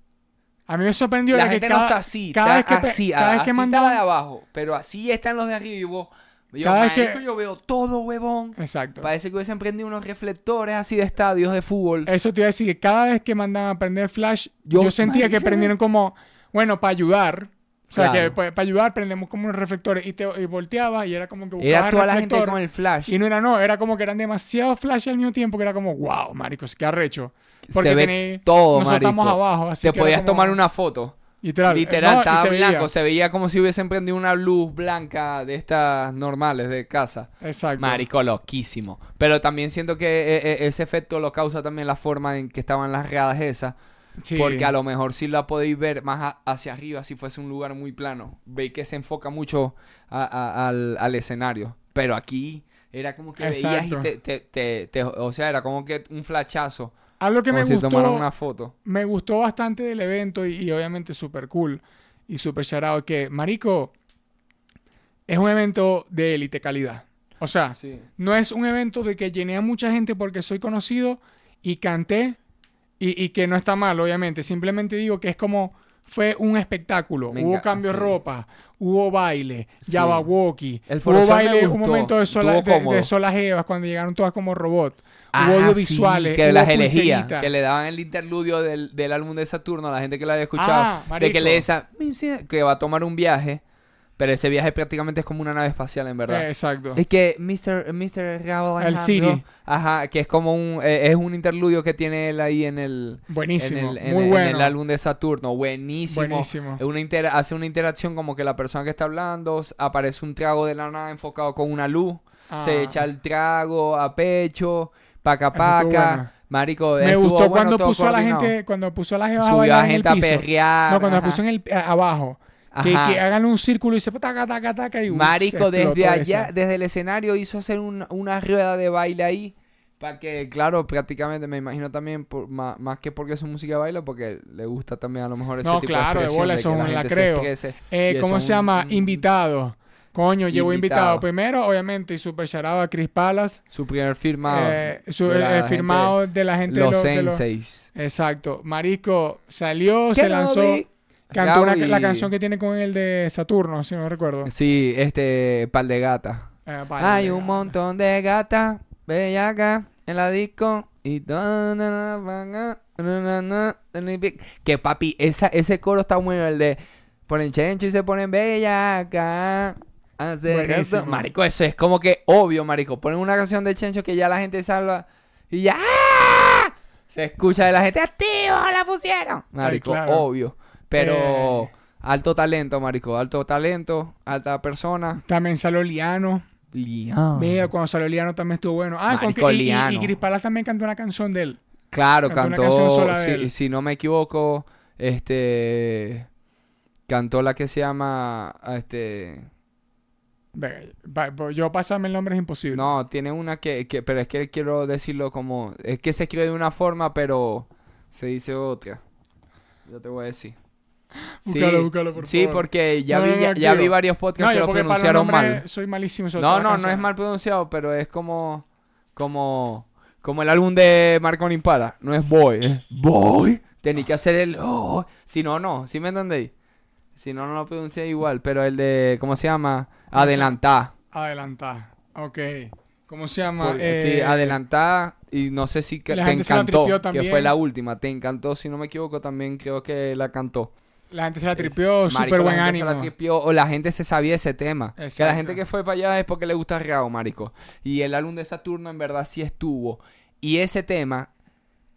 [SPEAKER 1] a mí me sorprendió
[SPEAKER 3] La
[SPEAKER 1] que
[SPEAKER 3] gente
[SPEAKER 1] cada,
[SPEAKER 3] no está así,
[SPEAKER 1] cada
[SPEAKER 3] está
[SPEAKER 1] vez que,
[SPEAKER 3] así.
[SPEAKER 1] cada
[SPEAKER 3] a-
[SPEAKER 1] vez que mandaban-
[SPEAKER 3] la de abajo. Pero así están los de arriba. Yo,
[SPEAKER 1] Cada vez que-
[SPEAKER 3] marico, yo veo todo, huevón.
[SPEAKER 1] Exacto.
[SPEAKER 3] Parece que hubiesen prendido unos reflectores así de estadios de fútbol.
[SPEAKER 1] Eso te iba a decir que cada vez que mandaban a prender flash, yo,
[SPEAKER 3] Yo-
[SPEAKER 1] sentía que prendieron como, bueno, para ayudar. O sea,
[SPEAKER 3] Claro.
[SPEAKER 1] que para ayudar prendemos como unos reflectores y te y volteaba y era como que
[SPEAKER 3] Era toda la gente con el flash.
[SPEAKER 1] Y no era, no, era como que eran demasiados flash al mismo tiempo que era como, wow, maricos, qué arrecho.
[SPEAKER 3] Se ve
[SPEAKER 1] tenéis-
[SPEAKER 3] todo,
[SPEAKER 1] nosotros estamos
[SPEAKER 3] marico.
[SPEAKER 1] abajo, así
[SPEAKER 3] Te
[SPEAKER 1] que
[SPEAKER 3] podías
[SPEAKER 1] como-
[SPEAKER 3] tomar una foto.
[SPEAKER 1] Literal,
[SPEAKER 3] Literal,
[SPEAKER 1] no, y
[SPEAKER 3] estaba
[SPEAKER 1] se veía.
[SPEAKER 3] blanco. Se veía como si hubiesen prendido una luz blanca de estas normales de casa.
[SPEAKER 1] Exacto.
[SPEAKER 3] Marico, loquísimo. Pero también siento que eh, eh, ese efecto lo causa también la forma en que estaban las gradas esas.
[SPEAKER 1] Sí.
[SPEAKER 3] Porque a lo mejor sí la podéis ver más a- hacia arriba si fuese un lugar muy plano. Veis que se enfoca mucho a- a- al, al escenario. Pero aquí era como que veías y te- te- te- O sea, era como que un flachazo.
[SPEAKER 1] Algo que
[SPEAKER 3] como
[SPEAKER 1] me
[SPEAKER 3] si
[SPEAKER 1] gustó,
[SPEAKER 3] tomaran una foto.
[SPEAKER 1] me gustó bastante del evento y, y obviamente súper cool y súper charado que, marico, es un evento de élite calidad. O sea,
[SPEAKER 3] Sí.
[SPEAKER 1] no es un evento de que llené a mucha gente porque soy conocido y canté y, y que no está mal, obviamente. Simplemente digo que es como fue un espectáculo. Hubo cambio de
[SPEAKER 3] sí.
[SPEAKER 1] ropa, hubo baile,
[SPEAKER 3] Sí. El
[SPEAKER 1] hubo baile, un momento de, sola, de, de solas evas cuando llegaron todas como robot.
[SPEAKER 3] Ah,
[SPEAKER 1] hubo
[SPEAKER 3] sí,
[SPEAKER 1] audiovisuales,
[SPEAKER 3] que
[SPEAKER 1] hubo
[SPEAKER 3] las elegía, que le daban el interludio del, del álbum de Saturno a la gente que la había escuchado,
[SPEAKER 1] Ah,
[SPEAKER 3] de
[SPEAKER 1] marico.
[SPEAKER 3] que le esa que va a tomar un viaje, pero ese viaje prácticamente es como una nave espacial en verdad.
[SPEAKER 1] Eh, exacto.
[SPEAKER 3] Es que Mr. Mr. Raúl
[SPEAKER 1] El Siri.
[SPEAKER 3] ajá, que es como un eh, es un interludio que tiene él ahí en el
[SPEAKER 1] Buenísimo,
[SPEAKER 3] en el, en
[SPEAKER 1] muy
[SPEAKER 3] el- en
[SPEAKER 1] bueno.
[SPEAKER 3] el álbum de Saturno, buenísimo.
[SPEAKER 1] Buenísimo.
[SPEAKER 3] Es una inter- hace una interacción como que la persona que está hablando aparece un trago de la nada enfocado con una luz,
[SPEAKER 1] Ah.
[SPEAKER 3] se echa el trago a pecho, paca paca.
[SPEAKER 1] bueno.
[SPEAKER 3] Marico,
[SPEAKER 1] Me
[SPEAKER 3] estuvo
[SPEAKER 1] gustó
[SPEAKER 3] bueno,
[SPEAKER 1] cuando puso a la gente, cuando puso a la jeva a
[SPEAKER 3] Subió a
[SPEAKER 1] el
[SPEAKER 3] gente a perrear.
[SPEAKER 1] No, cuando la puso en el, a- abajo. Que, hagan un círculo y se taca, taca, taca y
[SPEAKER 3] Marico, desde allá, desde el escenario hizo hacer un- una rueda de baile ahí. Para que, claro, prácticamente me imagino también, por, más, más que porque su música de baile, porque le gusta también a lo mejor ese
[SPEAKER 1] No,
[SPEAKER 3] tipo
[SPEAKER 1] claro,
[SPEAKER 3] de
[SPEAKER 1] de
[SPEAKER 3] expresión.
[SPEAKER 1] bola,
[SPEAKER 3] de
[SPEAKER 1] eso
[SPEAKER 3] que
[SPEAKER 1] la
[SPEAKER 3] gente se
[SPEAKER 1] creo. Eh, ¿Cómo se llama?
[SPEAKER 3] un-
[SPEAKER 1] Invitado. Coño, llevo invitado.
[SPEAKER 3] Invitado.
[SPEAKER 1] Primero, obviamente, y super charado a Chris Palas.
[SPEAKER 3] Su primer firmado.
[SPEAKER 1] Eh, su-
[SPEAKER 3] de la gente-
[SPEAKER 1] firmado de la gente de
[SPEAKER 3] Los
[SPEAKER 1] de los-
[SPEAKER 3] senseis.
[SPEAKER 1] Exacto. Marico salió,
[SPEAKER 3] ¿Qué
[SPEAKER 1] se lanzó.
[SPEAKER 3] vi?
[SPEAKER 1] Cantó una-
[SPEAKER 3] y-
[SPEAKER 1] la canción que tiene con el de Saturno, si no recuerdo.
[SPEAKER 3] Sí, este, pal de gata.
[SPEAKER 1] Eh, vale,
[SPEAKER 3] Hay un montón de gatas bellacas en la disco y que papi, esa, ese coro está bueno, el de ponen chencho y se ponen
[SPEAKER 1] Buenísimo.
[SPEAKER 3] rato- Marico, eso es como que obvio, marico. Ponen una canción de chencho que ya la gente salva y ya ¡ah! se escucha de la gente activo, la pusieron. Marico,
[SPEAKER 1] claro.
[SPEAKER 3] obvio. Pero
[SPEAKER 1] Eh.
[SPEAKER 3] alto talento, marico, alto talento, alta persona.
[SPEAKER 1] También salió Liano.
[SPEAKER 3] Liano.
[SPEAKER 1] Mira, cuando salió Liano también estuvo bueno. Ah, con
[SPEAKER 3] Marico,
[SPEAKER 1] que, y, y,
[SPEAKER 3] Liano.
[SPEAKER 1] y Chris Palas también cantó una canción de él.
[SPEAKER 3] Claro,
[SPEAKER 1] Cantó
[SPEAKER 3] si, si no me equivoco, este cantó la que se llama este
[SPEAKER 1] yo pasarme el nombre es imposible.
[SPEAKER 3] no, tiene una que, que pero es que quiero decirlo como es que se escribe de una forma, pero se dice otra. Yo te voy a decir.
[SPEAKER 1] Búscalo, búscalo, por
[SPEAKER 3] sí,
[SPEAKER 1] favor.
[SPEAKER 3] porque ya
[SPEAKER 1] No,
[SPEAKER 3] vi ya, vi varios podcasts
[SPEAKER 1] No,
[SPEAKER 3] que lo pronunciaron mal.
[SPEAKER 1] soy malísimo. sobre
[SPEAKER 3] No, no, no es mal pronunciado, pero es como como como el álbum de Marco Impala, no es boy, es boy. Tenía que hacer el oh, si no no, ¿sí me entendéis? Si no no lo pronuncié igual, pero el de ¿cómo se llama? Adelantá.
[SPEAKER 1] Adelantar. Ok. ¿Cómo se llama?
[SPEAKER 3] Por-
[SPEAKER 1] Eh,
[SPEAKER 3] sí, adelantá y no sé si que te encantó, que fue la última, te encantó, si no me equivoco, también creo que la cantó.
[SPEAKER 1] La gente se la tripió, súper
[SPEAKER 3] la
[SPEAKER 1] buen
[SPEAKER 3] gente
[SPEAKER 1] ánimo.
[SPEAKER 3] se la tripió, o la gente se sabía ese tema. Que la
[SPEAKER 1] Exacto.
[SPEAKER 3] gente que fue para allá es porque le gusta Rao, marico. Y el álbum de Saturno en verdad sí estuvo. Y ese tema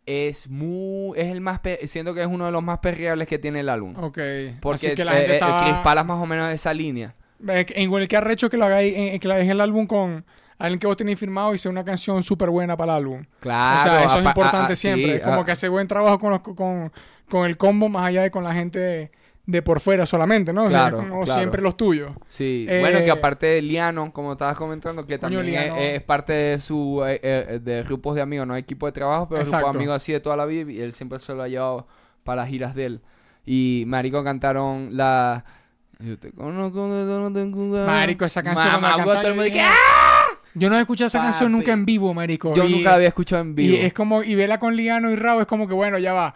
[SPEAKER 3] es muy... Es el más... Siento que es uno de los más perreables que tiene el álbum.
[SPEAKER 1] Ok.
[SPEAKER 3] Porque
[SPEAKER 1] Así que la
[SPEAKER 3] eh,
[SPEAKER 1] gente
[SPEAKER 3] eh,
[SPEAKER 1] estaba...
[SPEAKER 3] Chris Palas más o menos de esa línea.
[SPEAKER 1] En igual que arrecho que lo hagáis, en, que la dejen el álbum con alguien que vos tenéis firmado y sea una canción súper buena para el álbum.
[SPEAKER 3] Claro.
[SPEAKER 1] o sea, eso es importante siempre.
[SPEAKER 3] sí,
[SPEAKER 1] como que hace buen trabajo con, los, con, con el combo más allá de con la gente de, de por fuera solamente, ¿no? O sea,
[SPEAKER 3] Claro,
[SPEAKER 1] como
[SPEAKER 3] claro.
[SPEAKER 1] siempre los tuyos.
[SPEAKER 3] Sí,
[SPEAKER 1] Eh,
[SPEAKER 3] bueno, que aparte de Liano, como estabas comentando, que también es,
[SPEAKER 1] Liano.
[SPEAKER 3] es parte de su eh, eh, de grupos de amigos, no equipo de trabajo, pero grupos de amigos así de toda la vida y él siempre se lo ha llevado para las giras de él. Y Marico cantaron la Yo te conozco no tengo.
[SPEAKER 1] Marico, esa canción cuando la
[SPEAKER 3] Mamá,
[SPEAKER 1] cantaron,
[SPEAKER 3] todo el mundo
[SPEAKER 1] yo no he escuchado esa canción nunca en vivo, marico.
[SPEAKER 3] Yo
[SPEAKER 1] Y-
[SPEAKER 3] nunca la había escuchado en vivo.
[SPEAKER 1] Y es como, y vela con Liano y Rao, es como que bueno, ya va.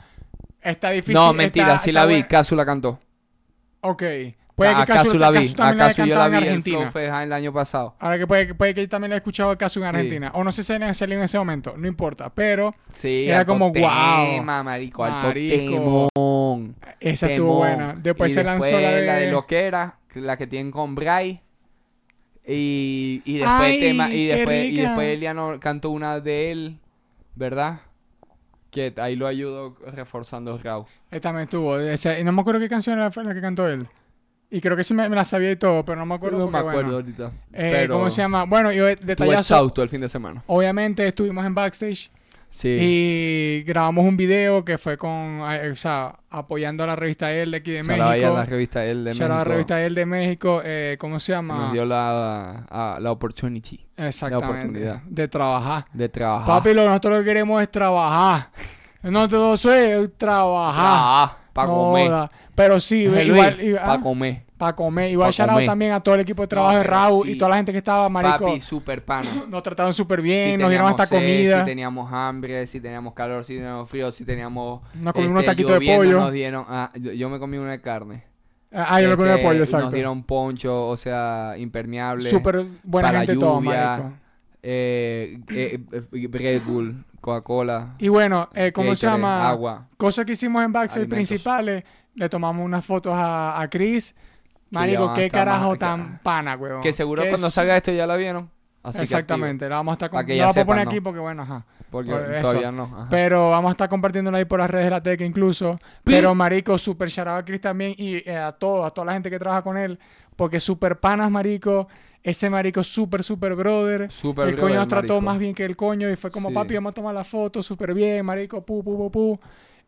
[SPEAKER 1] Está difícil.
[SPEAKER 3] no, mentira,
[SPEAKER 1] está-
[SPEAKER 3] sí
[SPEAKER 1] está
[SPEAKER 3] la vi, Casu la cantó.
[SPEAKER 1] Ok. Puede que
[SPEAKER 3] a
[SPEAKER 1] Casu,
[SPEAKER 3] la vi, a Casu yo la
[SPEAKER 1] en
[SPEAKER 3] vi en
[SPEAKER 1] Argentina.
[SPEAKER 3] Fest el año pasado.
[SPEAKER 1] Ahora que puede, puede que yo también la he escuchado Casu en
[SPEAKER 3] Sí.
[SPEAKER 1] Argentina. O no sé si salió en ese momento, no importa. Pero
[SPEAKER 3] Sí,
[SPEAKER 1] Era como, guau.
[SPEAKER 3] tema, marico, alto temón.
[SPEAKER 1] esa estuvo buena. Después
[SPEAKER 3] Y
[SPEAKER 1] se lanzó la de...
[SPEAKER 3] la de Loquera, que- la que tienen con Bray. Y, y después
[SPEAKER 1] Ay,
[SPEAKER 3] el tema, y después, y después Eliano cantó una de él, ¿verdad? Que ahí lo ayudó reforzando Raúl.
[SPEAKER 1] Esta también estuvo. Y no me acuerdo qué canción era la que cantó él. Y creo que sí me, me la sabía y todo, pero no me acuerdo.
[SPEAKER 3] No me
[SPEAKER 1] porque,
[SPEAKER 3] acuerdo
[SPEAKER 1] bueno.
[SPEAKER 3] ahorita.
[SPEAKER 1] Eh,
[SPEAKER 3] pero
[SPEAKER 1] ¿Cómo se llama? Bueno, yo
[SPEAKER 3] Estuve
[SPEAKER 1] detallazo.
[SPEAKER 3] exhausto el fin de semana.
[SPEAKER 1] Obviamente estuvimos en backstage
[SPEAKER 3] Sí.
[SPEAKER 1] y grabamos un video que fue con, o sea, apoyando a la revista El de aquí de
[SPEAKER 3] a
[SPEAKER 1] México.
[SPEAKER 3] la revista El de
[SPEAKER 1] a la
[SPEAKER 3] México.
[SPEAKER 1] revista El de México. eh, ¿Cómo se llama?
[SPEAKER 3] Nos dio la, a- la opportunity
[SPEAKER 1] Exactamente.
[SPEAKER 3] oportunidad.
[SPEAKER 1] De trabajar.
[SPEAKER 3] de trabajar.
[SPEAKER 1] Papi, lo nosotros lo que queremos es trabajar. No todo eso es trabajar.
[SPEAKER 3] para
[SPEAKER 1] No
[SPEAKER 3] comer.
[SPEAKER 1] joda. Pero sí,
[SPEAKER 3] Luis,
[SPEAKER 1] igual, igual-
[SPEAKER 3] para
[SPEAKER 1] ah,
[SPEAKER 3] comer.
[SPEAKER 1] pa' comer. Igual
[SPEAKER 3] pa'
[SPEAKER 1] shout out también a todo el equipo de trabajo de
[SPEAKER 3] pero
[SPEAKER 1] Raúl
[SPEAKER 3] sí.
[SPEAKER 1] y toda la gente que estaba, marico.
[SPEAKER 3] Papi, super pana. <clears throat>
[SPEAKER 1] Nos trataron súper bien,
[SPEAKER 3] Si
[SPEAKER 1] nos dieron hasta
[SPEAKER 3] sed,
[SPEAKER 1] comida.
[SPEAKER 3] Si teníamos hambre, si teníamos calor, si teníamos frío, si teníamos.
[SPEAKER 1] Nos comimos unos
[SPEAKER 3] este,
[SPEAKER 1] taquitos de pollo.
[SPEAKER 3] Nos dieron, ah, yo, yo me comí una de carne.
[SPEAKER 1] Ah, yo me comí de
[SPEAKER 3] Este,
[SPEAKER 1] pollo, exacto.
[SPEAKER 3] Nos dieron poncho, o sea, impermeable.
[SPEAKER 1] Súper buena
[SPEAKER 3] para
[SPEAKER 1] gente todo,
[SPEAKER 3] lluvia.
[SPEAKER 1] marico.
[SPEAKER 3] eh, eh, eh, Red Bull, Coca-Cola.
[SPEAKER 1] Y bueno, eh, ¿cómo se llama?
[SPEAKER 3] Agua.
[SPEAKER 1] Cosas que hicimos en backstage principales. Le tomamos unas fotos a, a Chris. Marico,
[SPEAKER 3] a
[SPEAKER 1] qué carajo
[SPEAKER 3] que-
[SPEAKER 1] tan pana, weón.
[SPEAKER 3] Que seguro
[SPEAKER 1] Que
[SPEAKER 3] cuando
[SPEAKER 1] es-
[SPEAKER 3] salga esto ya la vieron. Así que
[SPEAKER 1] Exactamente, la vamos a estar
[SPEAKER 3] ya
[SPEAKER 1] la puedo
[SPEAKER 3] sepan,
[SPEAKER 1] poner
[SPEAKER 3] ¿no?
[SPEAKER 1] aquí porque bueno, ajá.
[SPEAKER 3] Porque
[SPEAKER 1] Por eso.
[SPEAKER 3] todavía no. ajá.
[SPEAKER 1] Pero vamos a estar compartiéndola ahí por las redes de la Teca incluso. Pero marico, super charado a Chris también y eh, a todos, a toda la gente que trabaja con él. Porque super panas, marico. Ese marico super, super brother.
[SPEAKER 3] Super
[SPEAKER 1] el coño nos trató
[SPEAKER 3] marico.
[SPEAKER 1] más bien que el coño y fue como,
[SPEAKER 3] Sí.
[SPEAKER 1] papi, vamos a tomar la foto súper bien, marico, pu, pu, pu, pu.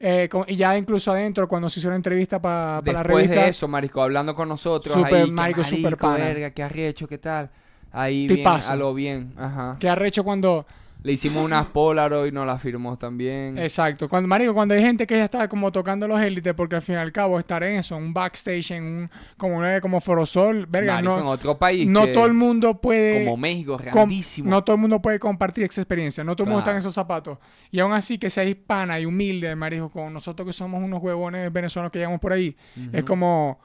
[SPEAKER 1] Eh, como- y ya incluso adentro, cuando se hizo la entrevista para la
[SPEAKER 3] Después
[SPEAKER 1] revista,
[SPEAKER 3] de eso, marico, hablando con nosotros,
[SPEAKER 1] Súper,
[SPEAKER 3] ahí, que
[SPEAKER 1] marico, súper pana.
[SPEAKER 3] verga, qué arrecho, qué tal. Ahí bien, a lo bien, ajá.
[SPEAKER 1] que arrecho cuando
[SPEAKER 3] Le hicimos unas <laughs> Polaroid y nos las firmó también.
[SPEAKER 1] Exacto. Cuando, marico, cuando hay gente que ya está como tocando los élites, porque al fin y al cabo estar en eso, un backstage, en un, como, una- como Forosol, verga,
[SPEAKER 3] Marico, en
[SPEAKER 1] no,
[SPEAKER 3] otro país.
[SPEAKER 1] no todo el mundo puede...
[SPEAKER 3] Como México,
[SPEAKER 1] com-
[SPEAKER 3] grandísimo.
[SPEAKER 1] no todo el mundo puede compartir esa experiencia, no todo el mundo está en esos zapatos. Y aún así, que sea hispana y humilde, marico, con nosotros que somos unos huevones venezolanos que llegamos por ahí, es como,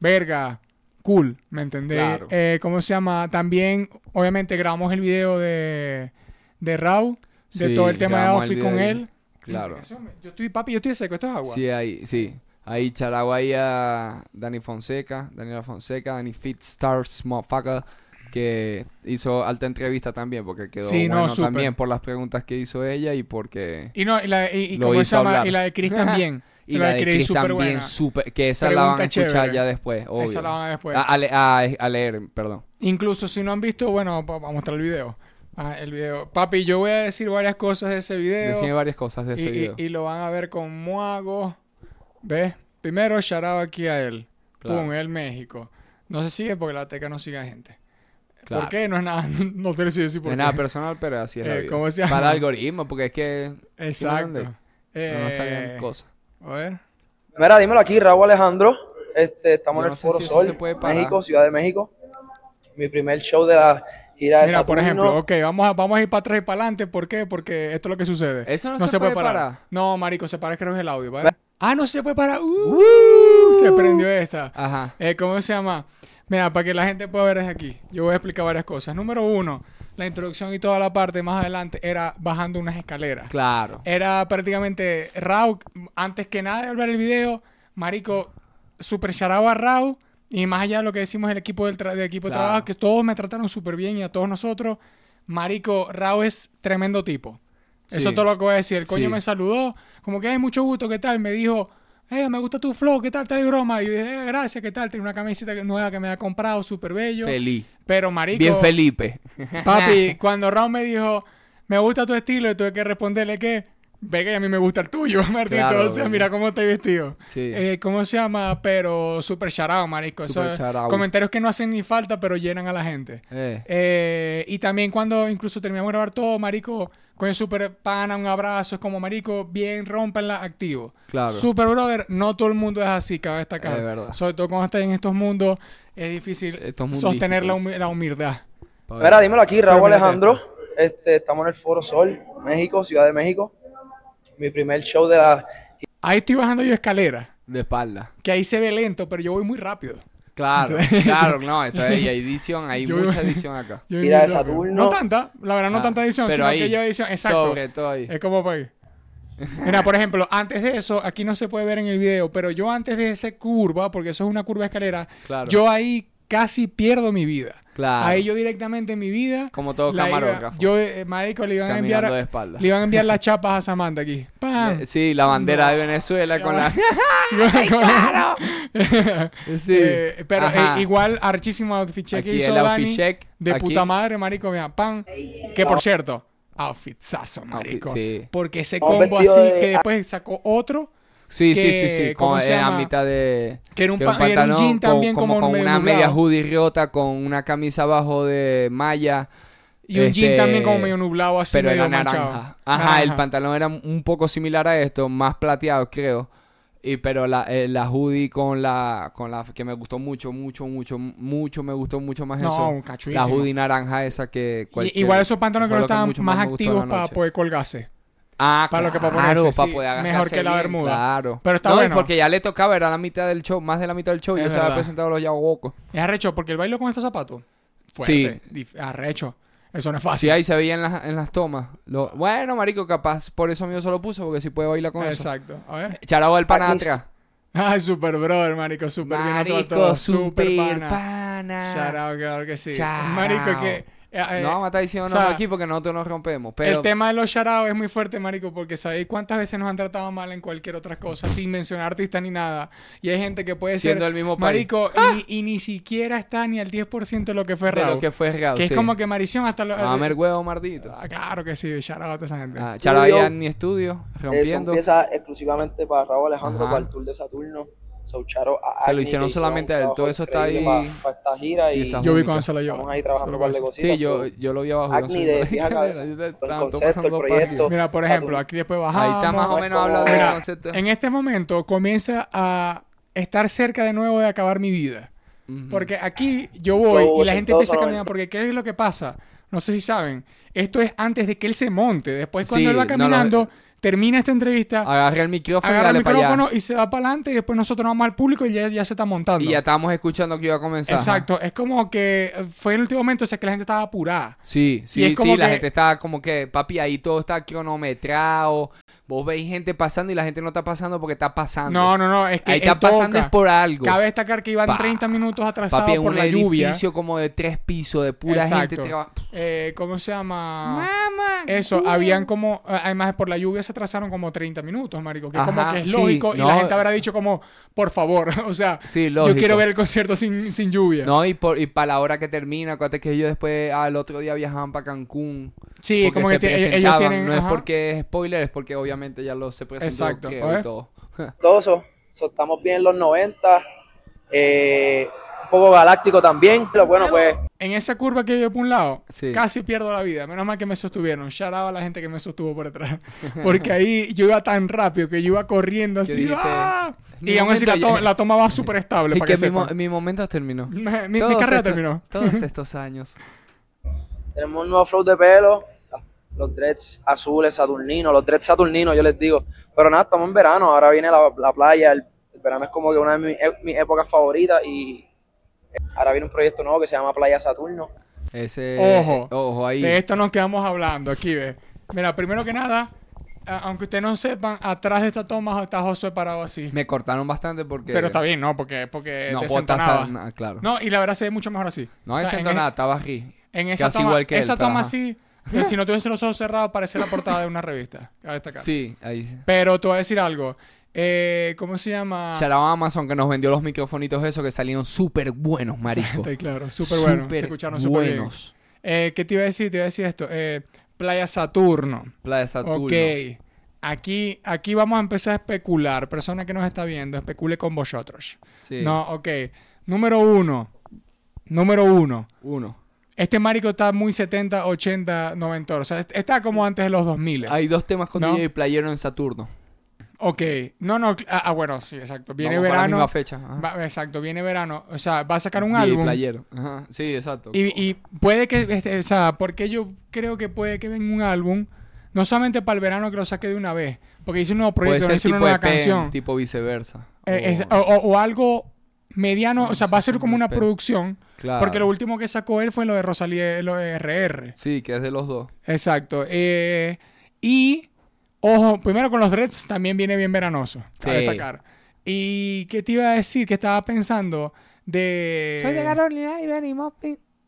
[SPEAKER 1] verga, cool, ¿me entendés?
[SPEAKER 3] Claro.
[SPEAKER 1] Eh, ¿Cómo se llama? También, obviamente, grabamos el video de, de Rau, de
[SPEAKER 3] Sí,
[SPEAKER 1] todo el tema de outfit con él.
[SPEAKER 3] Claro.
[SPEAKER 1] Yo estoy, papi, yo estoy seco, esto es agua.
[SPEAKER 3] Sí, ahí, sí. Ahí charagua ahí a Dani Fonseca, Daniela Fonseca, Dani Fitstars, motherfucker, que hizo alta entrevista también, porque quedó
[SPEAKER 1] Sí, no,
[SPEAKER 3] bueno también por las preguntas que hizo ella y porque...
[SPEAKER 1] Y no, y la, y, la de Chris también.
[SPEAKER 3] Y la de Chris <laughs> también, súper... Que esa la van a escuchar
[SPEAKER 1] chévere.
[SPEAKER 3] ya después, obvio.
[SPEAKER 1] Esa la van a después.
[SPEAKER 3] A, a le- a- a leer, perdón.
[SPEAKER 1] Incluso si no han visto, bueno, vamos a mostrar el video. Ah, el video. Papi, yo voy a decir varias cosas de ese video.
[SPEAKER 3] Decime varias cosas de
[SPEAKER 1] y,
[SPEAKER 3] ese
[SPEAKER 1] y-
[SPEAKER 3] video.
[SPEAKER 1] y lo van a ver con Muago. ¿Ves? Primero, shout out aquí a él.
[SPEAKER 3] Claro.
[SPEAKER 1] Pum, él México. No se sigue porque la teca no sigue a gente.
[SPEAKER 3] Claro.
[SPEAKER 1] ¿Por qué? No es nada, <laughs> no te decir decir por
[SPEAKER 3] No es
[SPEAKER 1] qué.
[SPEAKER 3] nada personal, pero así es la
[SPEAKER 1] Eh,
[SPEAKER 3] vida.
[SPEAKER 1] ¿cómo se
[SPEAKER 3] Para
[SPEAKER 1] llama?
[SPEAKER 3] el algoritmo, porque es que
[SPEAKER 1] Exacto.
[SPEAKER 3] no
[SPEAKER 1] Eh,
[SPEAKER 3] no salían cosas.
[SPEAKER 1] a ver.
[SPEAKER 2] Mira, dímelo aquí, Raúl Alejandro. Este, estamos en el Foro
[SPEAKER 3] si
[SPEAKER 2] Sol. México, Ciudad de México. Mi primer show de la
[SPEAKER 1] Mira, por ejemplo, ok, vamos a, vamos a ir para atrás y para adelante. ¿Por qué? Porque esto es lo que sucede.
[SPEAKER 3] Eso no se puede parar.
[SPEAKER 1] No, marico, se para, creo que es el audio, ¿vale? Ah, no se puede parar. Uh, se prendió esta.
[SPEAKER 3] Ajá.
[SPEAKER 1] Eh, ¿Cómo se llama? Mira, para que la gente pueda ver desde aquí. Yo voy a explicar varias cosas. Número uno, la introducción y toda la parte más adelante era bajando unas escaleras.
[SPEAKER 3] Claro.
[SPEAKER 1] Era prácticamente Rau, antes que nada de ver el video, Marico, super charado a Rau. Y más allá de lo que decimos el equipo del, del equipo
[SPEAKER 3] Claro.
[SPEAKER 1] de trabajo, que todos me trataron súper bien y a todos nosotros. Marico, Rau es tremendo tipo. Eso es todo lo que voy a decir. El coño
[SPEAKER 3] Sí.
[SPEAKER 1] me saludó, como que hay mucho gusto, ¿qué tal? Me dijo, eh, me gusta tu flow, ¿qué tal? Tal broma. Y yo dije, "Eh, gracias, ¿qué tal? Tiene una camiseta nueva que me ha comprado, súper bello.
[SPEAKER 3] Feliz.
[SPEAKER 1] Pero, Marico,
[SPEAKER 3] Bien Felipe.
[SPEAKER 1] Papi, <laughs> cuando Raúl me dijo, me gusta tu estilo, y tuve que responderle que, venga, y a mí me gusta el tuyo, <laughs> Martito.
[SPEAKER 3] Claro,
[SPEAKER 1] o sea, mira cómo estoy vestido.
[SPEAKER 3] Sí.
[SPEAKER 1] Eh, ¿Cómo se llama? Pero súper charado, marico. Eso
[SPEAKER 3] Súper
[SPEAKER 1] es-
[SPEAKER 3] charao.
[SPEAKER 1] comentarios que no hacen ni falta, pero llenan a la gente.
[SPEAKER 3] Eh.
[SPEAKER 1] Eh, y también cuando incluso terminamos de grabar todo, marico, con el super pana, un abrazo, es como, marico, bien, rompenla, activo.
[SPEAKER 3] Claro.
[SPEAKER 1] Super brother, no todo el mundo es así, cabe destacar.
[SPEAKER 3] Es verdad.
[SPEAKER 1] Sobre todo cuando estás en estos mundos, es difícil
[SPEAKER 3] Estos
[SPEAKER 1] sostener la, humi- la humildad.
[SPEAKER 2] Mira, dímelo aquí, Raúl Alejandro. Este, estamos en el Foro Sol, México, Ciudad de México. Mi primer show de la
[SPEAKER 1] Ahí estoy bajando yo escalera,
[SPEAKER 3] De espalda.
[SPEAKER 1] que ahí se ve lento, pero yo voy muy rápido.
[SPEAKER 3] Claro, claro, no, esto es, hay edición, hay <laughs>
[SPEAKER 1] Yo-
[SPEAKER 3] mucha <laughs> edición acá.
[SPEAKER 1] Voy
[SPEAKER 2] de. Saturno.
[SPEAKER 1] No tanta, la verdad, no
[SPEAKER 3] Ah,
[SPEAKER 1] tanta edición,
[SPEAKER 3] pero
[SPEAKER 1] sino
[SPEAKER 3] ahí,
[SPEAKER 1] que yo edición. Exacto.
[SPEAKER 3] Sobre todo ahí.
[SPEAKER 1] Es como pues. Mira, por ejemplo, antes de eso, aquí no se puede ver en el video, pero yo antes de esa curva, porque eso es una curva de escalera,
[SPEAKER 3] Claro.
[SPEAKER 1] yo ahí casi pierdo mi vida.
[SPEAKER 3] Claro.
[SPEAKER 1] Ahí yo directamente en mi vida.
[SPEAKER 3] Como todo
[SPEAKER 1] iba-
[SPEAKER 3] camarógrafo.
[SPEAKER 1] yo, eh, marico, le iban a enviar.
[SPEAKER 3] Caminando de espalda.
[SPEAKER 1] Le iban a enviar las <laughs> chapas a Samantha aquí. ¡Pam!
[SPEAKER 3] Eh, Sí, la bandera de Venezuela con la... <laughs> <laughs> Sí.
[SPEAKER 1] Eh, pero eh, igual, archísimo outfit check que
[SPEAKER 3] Aquí
[SPEAKER 1] hizo
[SPEAKER 3] el
[SPEAKER 1] Dani.
[SPEAKER 3] outfit check.
[SPEAKER 1] De
[SPEAKER 3] Aquí.
[SPEAKER 1] puta madre, marico, mira, pan. Que por cierto, outfitsazo, marico.
[SPEAKER 3] sí.
[SPEAKER 1] Porque ese combo así,
[SPEAKER 2] de-
[SPEAKER 1] que después sacó otro,
[SPEAKER 3] Sí, sí,
[SPEAKER 1] que-
[SPEAKER 3] sí, sí.
[SPEAKER 1] ¿cómo
[SPEAKER 3] Con, la
[SPEAKER 1] llama?
[SPEAKER 3] mitad de...
[SPEAKER 1] que era un,
[SPEAKER 3] que
[SPEAKER 1] pa- era un jean
[SPEAKER 3] con-
[SPEAKER 1] también
[SPEAKER 3] como,
[SPEAKER 1] como,
[SPEAKER 3] con una media hoodie rota, con una camisa abajo de malla.
[SPEAKER 1] Y un jean
[SPEAKER 3] este,
[SPEAKER 1] también como medio nublado, así
[SPEAKER 3] pero
[SPEAKER 1] medio
[SPEAKER 3] era
[SPEAKER 1] manchado.
[SPEAKER 3] naranja. Ajá, el pantalón era un poco similar a esto, más plateado, creo. Y pero la, eh, la hoodie con la con la que me gustó mucho, mucho, mucho, mucho me gustó mucho más
[SPEAKER 1] No,
[SPEAKER 3] eso.
[SPEAKER 1] un
[SPEAKER 3] La hoodie naranja esa que
[SPEAKER 1] Y- igual esos pantalones que no estaban
[SPEAKER 3] mucho
[SPEAKER 1] más activos para poder colgarse.
[SPEAKER 3] Ah,
[SPEAKER 1] para lo que para ponerse,
[SPEAKER 3] para
[SPEAKER 1] sí,
[SPEAKER 3] poder
[SPEAKER 1] mejor que la bermuda.
[SPEAKER 3] Claro.
[SPEAKER 1] Pero está
[SPEAKER 3] no,
[SPEAKER 1] bueno.
[SPEAKER 3] porque ya le tocaba, era la mitad del show, más de la mitad del show, y ya se había presentado los yabocos.
[SPEAKER 1] Es arrecho, porque el bailo con estos zapatos. Fuerte. Dif- Arrecho. Eso no es fácil.
[SPEAKER 3] Sí, ahí se veía en las, en las tomas. Lo- bueno, marico, capaz por eso mío solo puso, porque si puede bailar con eso.
[SPEAKER 1] Exacto. A ver.
[SPEAKER 3] Charabo el pana
[SPEAKER 2] Aquí-
[SPEAKER 3] atrás. <laughs>
[SPEAKER 1] Ay, super brother, marico, super bien
[SPEAKER 3] Marico,
[SPEAKER 1] tratado,
[SPEAKER 3] super
[SPEAKER 1] pana.
[SPEAKER 3] pana.
[SPEAKER 1] Out, claro que sí.
[SPEAKER 3] Shout
[SPEAKER 1] Marico, que... eh, eh,
[SPEAKER 3] no vamos a estar diciendo
[SPEAKER 1] o sea,
[SPEAKER 3] aquí porque nosotros nos rompemos. Pero
[SPEAKER 1] El tema de los shoutouts es muy fuerte, marico, porque sabéis cuántas veces nos han tratado mal en cualquier otra cosa, sin mencionar artistas ni nada. Y hay gente que puede
[SPEAKER 3] Siendo
[SPEAKER 1] ser...
[SPEAKER 3] el mismo país.
[SPEAKER 1] Marico, y, y ni siquiera está ni al 10% de lo que fue
[SPEAKER 3] de
[SPEAKER 1] Raúl.
[SPEAKER 3] lo que fue Raúl.
[SPEAKER 1] que es
[SPEAKER 3] sí.
[SPEAKER 1] como que Marición hasta... Lo,
[SPEAKER 3] A ver, huevo, mardito.
[SPEAKER 1] Ah, claro que sí, shout out a toda esa gente.
[SPEAKER 3] Ah, ahí
[SPEAKER 2] Estudio.
[SPEAKER 3] en mi estudio,
[SPEAKER 2] Eso
[SPEAKER 3] rompiendo.
[SPEAKER 2] empieza exclusivamente para Raúl Alejandro,
[SPEAKER 3] Ajá.
[SPEAKER 2] para el tour de Saturno. So, charo a
[SPEAKER 3] Se lo hicieron solamente a él, todo eso está ahí.
[SPEAKER 2] increíble Para esta gira
[SPEAKER 3] y
[SPEAKER 2] y
[SPEAKER 3] esas
[SPEAKER 1] Yo vi cuando se lo llevó.
[SPEAKER 2] ahí trabajando un
[SPEAKER 1] Solo
[SPEAKER 2] par de
[SPEAKER 1] eso.
[SPEAKER 2] cositas.
[SPEAKER 3] Sí, yo, yo lo vi abajo.
[SPEAKER 2] De <laughs> Vieja Cabeza. El concepto, el proyecto.
[SPEAKER 1] Mira, por ejemplo, aquí después
[SPEAKER 3] Ahí
[SPEAKER 1] bajamos.
[SPEAKER 3] está más o menos hablando del
[SPEAKER 1] Mira,
[SPEAKER 3] concepto.
[SPEAKER 1] en este momento comienza a estar cerca de nuevo de acabar mi vida. Porque aquí yo voy y la gente empieza a
[SPEAKER 2] 80,
[SPEAKER 1] caminar. Porque ¿qué es lo que pasa? No sé si saben. Esto es antes de que él se monte. Después cuando
[SPEAKER 3] Sí,
[SPEAKER 1] él va
[SPEAKER 3] no, no,
[SPEAKER 1] caminando, termina esta entrevista,
[SPEAKER 3] Agarra el micrófono y
[SPEAKER 1] agarra el
[SPEAKER 3] dale para allá.
[SPEAKER 1] micrófono y se va para adelante y después nosotros vamos al público y ya, ya se está montando.
[SPEAKER 3] Y ya estábamos escuchando que iba a comenzar. ajá.
[SPEAKER 1] Exacto. Es como que fue el último momento, o sea, que la gente estaba apurada.
[SPEAKER 3] Sí, sí,
[SPEAKER 1] es como
[SPEAKER 3] sí, la gente está como que, papi, ahí todo está cronometrado. Vos veis gente pasando y la gente no está pasando porque está pasando.
[SPEAKER 1] No, no, no. Es que
[SPEAKER 3] ahí está pasando
[SPEAKER 1] toca.
[SPEAKER 3] es por algo.
[SPEAKER 1] Cabe destacar que iban
[SPEAKER 3] Pa.
[SPEAKER 1] 30 minutos atrasados
[SPEAKER 3] Papi, en
[SPEAKER 1] por
[SPEAKER 3] un
[SPEAKER 1] la lluvia.
[SPEAKER 3] edificio como de tres pisos, de pura
[SPEAKER 1] Exacto.
[SPEAKER 3] gente
[SPEAKER 1] Eh, ¿Cómo se llama?
[SPEAKER 3] Mamá,
[SPEAKER 1] Eso, habían como, además por la lluvia se atrasaron como 30 minutos, marico, que es como
[SPEAKER 3] Ajá,
[SPEAKER 1] que es
[SPEAKER 3] sí,
[SPEAKER 1] lógico y
[SPEAKER 3] no.
[SPEAKER 1] la gente habrá dicho como, por favor, <laughs> o sea,
[SPEAKER 3] Sí,
[SPEAKER 1] yo quiero ver el concierto sin, sin lluvia.
[SPEAKER 3] No, y, por, y para la hora que termina, acuérdate que ellos después al otro día viajaban para Cancún.
[SPEAKER 1] sí, como
[SPEAKER 3] se
[SPEAKER 1] que ellos
[SPEAKER 3] presentaban.
[SPEAKER 1] tienen...
[SPEAKER 3] No es
[SPEAKER 1] ajá.
[SPEAKER 3] porque es spoiler, es porque obviamente ya lo se presentó
[SPEAKER 1] Exacto,
[SPEAKER 3] creo,
[SPEAKER 1] ¿eh?
[SPEAKER 3] y todo. <laughs>
[SPEAKER 2] todo eso. So, estamos bien en los 90. eh, un poco galáctico también. Pero bueno, pues
[SPEAKER 1] En esa curva que yo por un lado,
[SPEAKER 3] Sí.
[SPEAKER 1] casi pierdo la vida. Menos mal que me sostuvieron. Shout out a la gente que me sostuvo por detrás. <laughs> Porque ahí yo iba tan rápido que yo iba corriendo así. ¡ah!
[SPEAKER 3] "Mi
[SPEAKER 1] Y aún así la, to- la tomaba súper estable.
[SPEAKER 3] Es
[SPEAKER 1] para que
[SPEAKER 3] que mi, mi momento terminó. <laughs>
[SPEAKER 1] Mi, mi- carrera
[SPEAKER 3] estos-
[SPEAKER 1] terminó. <laughs>
[SPEAKER 3] Todos estos años.
[SPEAKER 2] tenemos un nuevo flow de pelo. Los dreads azules, saturninos. Los dreads saturninos, yo les digo. Pero nada, estamos en verano. Ahora viene la, la playa. El, el verano es como que una de mis, e- mis épocas favoritas. Y ahora viene un proyecto nuevo que se llama Playa Saturno.
[SPEAKER 3] Ese,
[SPEAKER 1] Ojo.
[SPEAKER 3] ojo ahí.
[SPEAKER 1] De esto nos quedamos hablando. Aquí ve. Mira, primero que nada, a- aunque ustedes no sepan, atrás de esta toma está Josué parado así.
[SPEAKER 3] Me cortaron bastante porque.
[SPEAKER 1] Pero está bien, ¿no? Porque, porque
[SPEAKER 3] No
[SPEAKER 1] desentonaba.
[SPEAKER 3] nada, claro.
[SPEAKER 1] No, y la verdad se ve mucho mejor así.
[SPEAKER 3] No
[SPEAKER 1] O
[SPEAKER 3] hay
[SPEAKER 1] sea, en,
[SPEAKER 3] nada, estaba aquí.
[SPEAKER 1] En esa
[SPEAKER 3] Casi
[SPEAKER 1] toma,
[SPEAKER 3] igual que él,
[SPEAKER 1] esa toma
[SPEAKER 3] ajá.
[SPEAKER 1] así, que si no tuviese los ojos cerrados, parece la portada de una revista. Cabe destacar.
[SPEAKER 3] Sí, ahí.
[SPEAKER 1] Pero te voy a decir algo. Eh, ¿Cómo se llama?
[SPEAKER 3] Shout Amazon que nos vendió los microfonitos esos que salieron súper buenos, marico.
[SPEAKER 1] Exacto, y claro, súper bueno. Se escucharon súper bien.
[SPEAKER 3] buenos.
[SPEAKER 1] Eh, ¿Qué te iba a decir? Te iba a decir esto. Eh, Playa Saturno.
[SPEAKER 3] Playa Saturno.
[SPEAKER 1] Ok. Aquí, aquí vamos a empezar a especular. Persona que nos está viendo, especule con vosotros.
[SPEAKER 3] Sí.
[SPEAKER 1] No, ok. Número uno. Número uno.
[SPEAKER 3] Uno.
[SPEAKER 1] Este marico está muy 70, 80, 90. O sea, está como antes de los 2000.
[SPEAKER 3] Hay dos temas con
[SPEAKER 1] ¿No?
[SPEAKER 3] DJ Playero en Saturno.
[SPEAKER 1] Ok. No, no. Ah, ah, bueno, sí, exacto. Viene
[SPEAKER 3] Vamos para la
[SPEAKER 1] verano.
[SPEAKER 3] misma fecha.
[SPEAKER 1] va- exacto, viene verano. O sea, va a sacar un álbum.
[SPEAKER 3] Playero. Ajá. Sí, exacto.
[SPEAKER 1] Y, y puede que, este, o sea, porque yo creo que puede que venga un álbum, no solamente para el verano que lo saque de una vez, porque hice un nuevo
[SPEAKER 3] Puede
[SPEAKER 1] proyecto,
[SPEAKER 3] ser
[SPEAKER 1] hice una nueva
[SPEAKER 3] EP,
[SPEAKER 1] canción,
[SPEAKER 3] tipo viceversa.
[SPEAKER 1] Eh,
[SPEAKER 3] O-
[SPEAKER 1] es- o, o- o algo mediano, o sea, va a ser como una
[SPEAKER 3] EP.
[SPEAKER 1] producción,
[SPEAKER 3] Claro.
[SPEAKER 1] porque lo último que sacó él fue lo de Rosalía, lo de RR.
[SPEAKER 3] Sí, que es de los dos.
[SPEAKER 1] Exacto. Eh, y, ojo, primero con los dreads también viene bien veranoso,
[SPEAKER 3] Sí.
[SPEAKER 1] destacar. Y, ¿qué te iba a decir? Que estaba pensando de...
[SPEAKER 3] Carolina y venimos.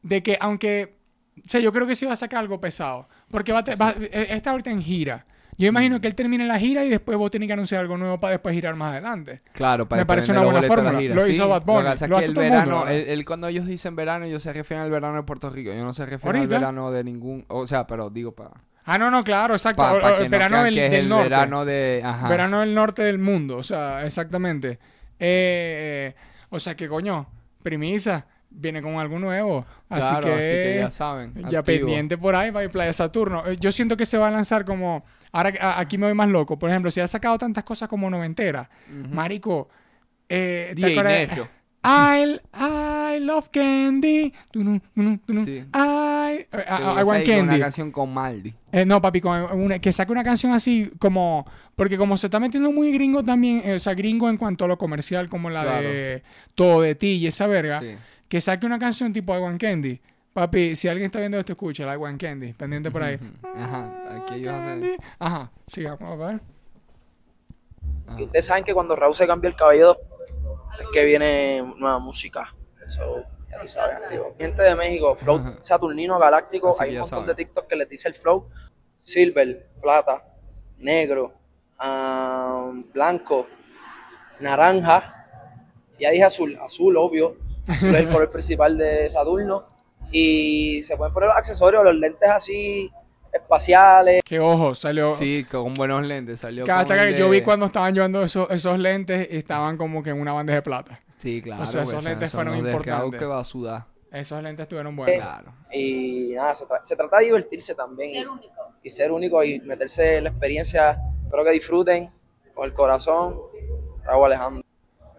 [SPEAKER 1] de que aunque, o sea, yo creo que sí va a sacar algo pesado, porque va, a te- va- eh, está ahorita en gira. Yo imagino
[SPEAKER 3] Mm.
[SPEAKER 1] que él termine la gira y después vos tenés que anunciar algo nuevo para después girar más adelante.
[SPEAKER 3] Claro, para
[SPEAKER 1] Me parece una buena
[SPEAKER 3] de la
[SPEAKER 1] fórmula.
[SPEAKER 3] gira.
[SPEAKER 1] Lo
[SPEAKER 3] Sí,
[SPEAKER 1] hizo Bad Bunny,
[SPEAKER 3] pasa es
[SPEAKER 1] lo hace
[SPEAKER 3] el
[SPEAKER 1] todo el mundo
[SPEAKER 3] verano,
[SPEAKER 1] ahora.
[SPEAKER 3] él, él cuando ellos dicen verano, ellos se refieren al verano de Puerto Rico. Ellos no se refieren
[SPEAKER 1] Ahorita.
[SPEAKER 3] al verano de ningún. O sea, pero digo para.
[SPEAKER 1] Ah, no, no, claro, exacto.
[SPEAKER 3] Que no
[SPEAKER 1] verano del,
[SPEAKER 3] que es
[SPEAKER 1] del
[SPEAKER 3] el
[SPEAKER 1] norte.
[SPEAKER 3] verano de. Ajá.
[SPEAKER 1] Verano del norte del mundo, o sea, exactamente. Eh, o sea, que coño, premisa, viene con algo nuevo. Así
[SPEAKER 3] Claro,
[SPEAKER 1] que,
[SPEAKER 3] así que ya saben.
[SPEAKER 1] Ya
[SPEAKER 3] activo.
[SPEAKER 1] pendiente por ahí va a ir Playa Saturno. Eh, Yo siento que se va a lanzar como. Ahora aquí me voy más loco. Por ejemplo, si ha sacado tantas cosas como noventera, Marico. Eh, ¿te. I, I love candy.
[SPEAKER 3] Sí.
[SPEAKER 1] I, eh,
[SPEAKER 3] Sí,
[SPEAKER 1] I- candy.
[SPEAKER 3] Una canción con Maldi.
[SPEAKER 1] Eh, no, papi, con una- que saque una canción así como. Porque como se está metiendo muy gringo también, eh, o sea, gringo en cuanto a lo comercial, como la de Todo de ti y esa verga,
[SPEAKER 3] Sí.
[SPEAKER 1] que saque una canción tipo I Want Candy. Papi, si alguien está viendo esto, escucha la I Want Candy, pendiente por ahí.
[SPEAKER 3] Ajá. Aquí ellos hacen.
[SPEAKER 1] Ajá, sigamos a ver.
[SPEAKER 2] Y ustedes saben que cuando Raúl se cambia el cabello es que viene nueva música. So, ya tú sabes, activo. Gente de México, Flow
[SPEAKER 3] Ajá.
[SPEAKER 2] Saturnino Galáctico,
[SPEAKER 3] Así
[SPEAKER 2] hay un montón
[SPEAKER 3] saben.
[SPEAKER 2] de TikTok que les dice el flow. Silver, plata, negro, blanco, naranja. Ya dije azul, azul, obvio. Azul es el color <laughs> principal de Saturno. Y se pueden poner los accesorios, los lentes así, espaciales.
[SPEAKER 1] Que ojo, salió.
[SPEAKER 3] Sí, con buenos lentes. Salió
[SPEAKER 1] que hasta
[SPEAKER 3] con
[SPEAKER 1] que yo vi cuando estaban llevando esos, esos lentes y estaban como que en una bandeja de plata.
[SPEAKER 3] Sí, claro.
[SPEAKER 1] O sea, esos
[SPEAKER 3] pues,
[SPEAKER 1] lentes
[SPEAKER 3] son
[SPEAKER 1] fueron importantes.
[SPEAKER 3] que va a sudar.
[SPEAKER 1] Esos lentes estuvieron buenos.
[SPEAKER 3] Claro.
[SPEAKER 2] Y nada, se, tra- se trata de divertirse también.
[SPEAKER 4] Ser
[SPEAKER 2] y-
[SPEAKER 4] único.
[SPEAKER 2] y ser único y meterse en la experiencia. Espero que disfruten con el corazón. Raúl Alejandro.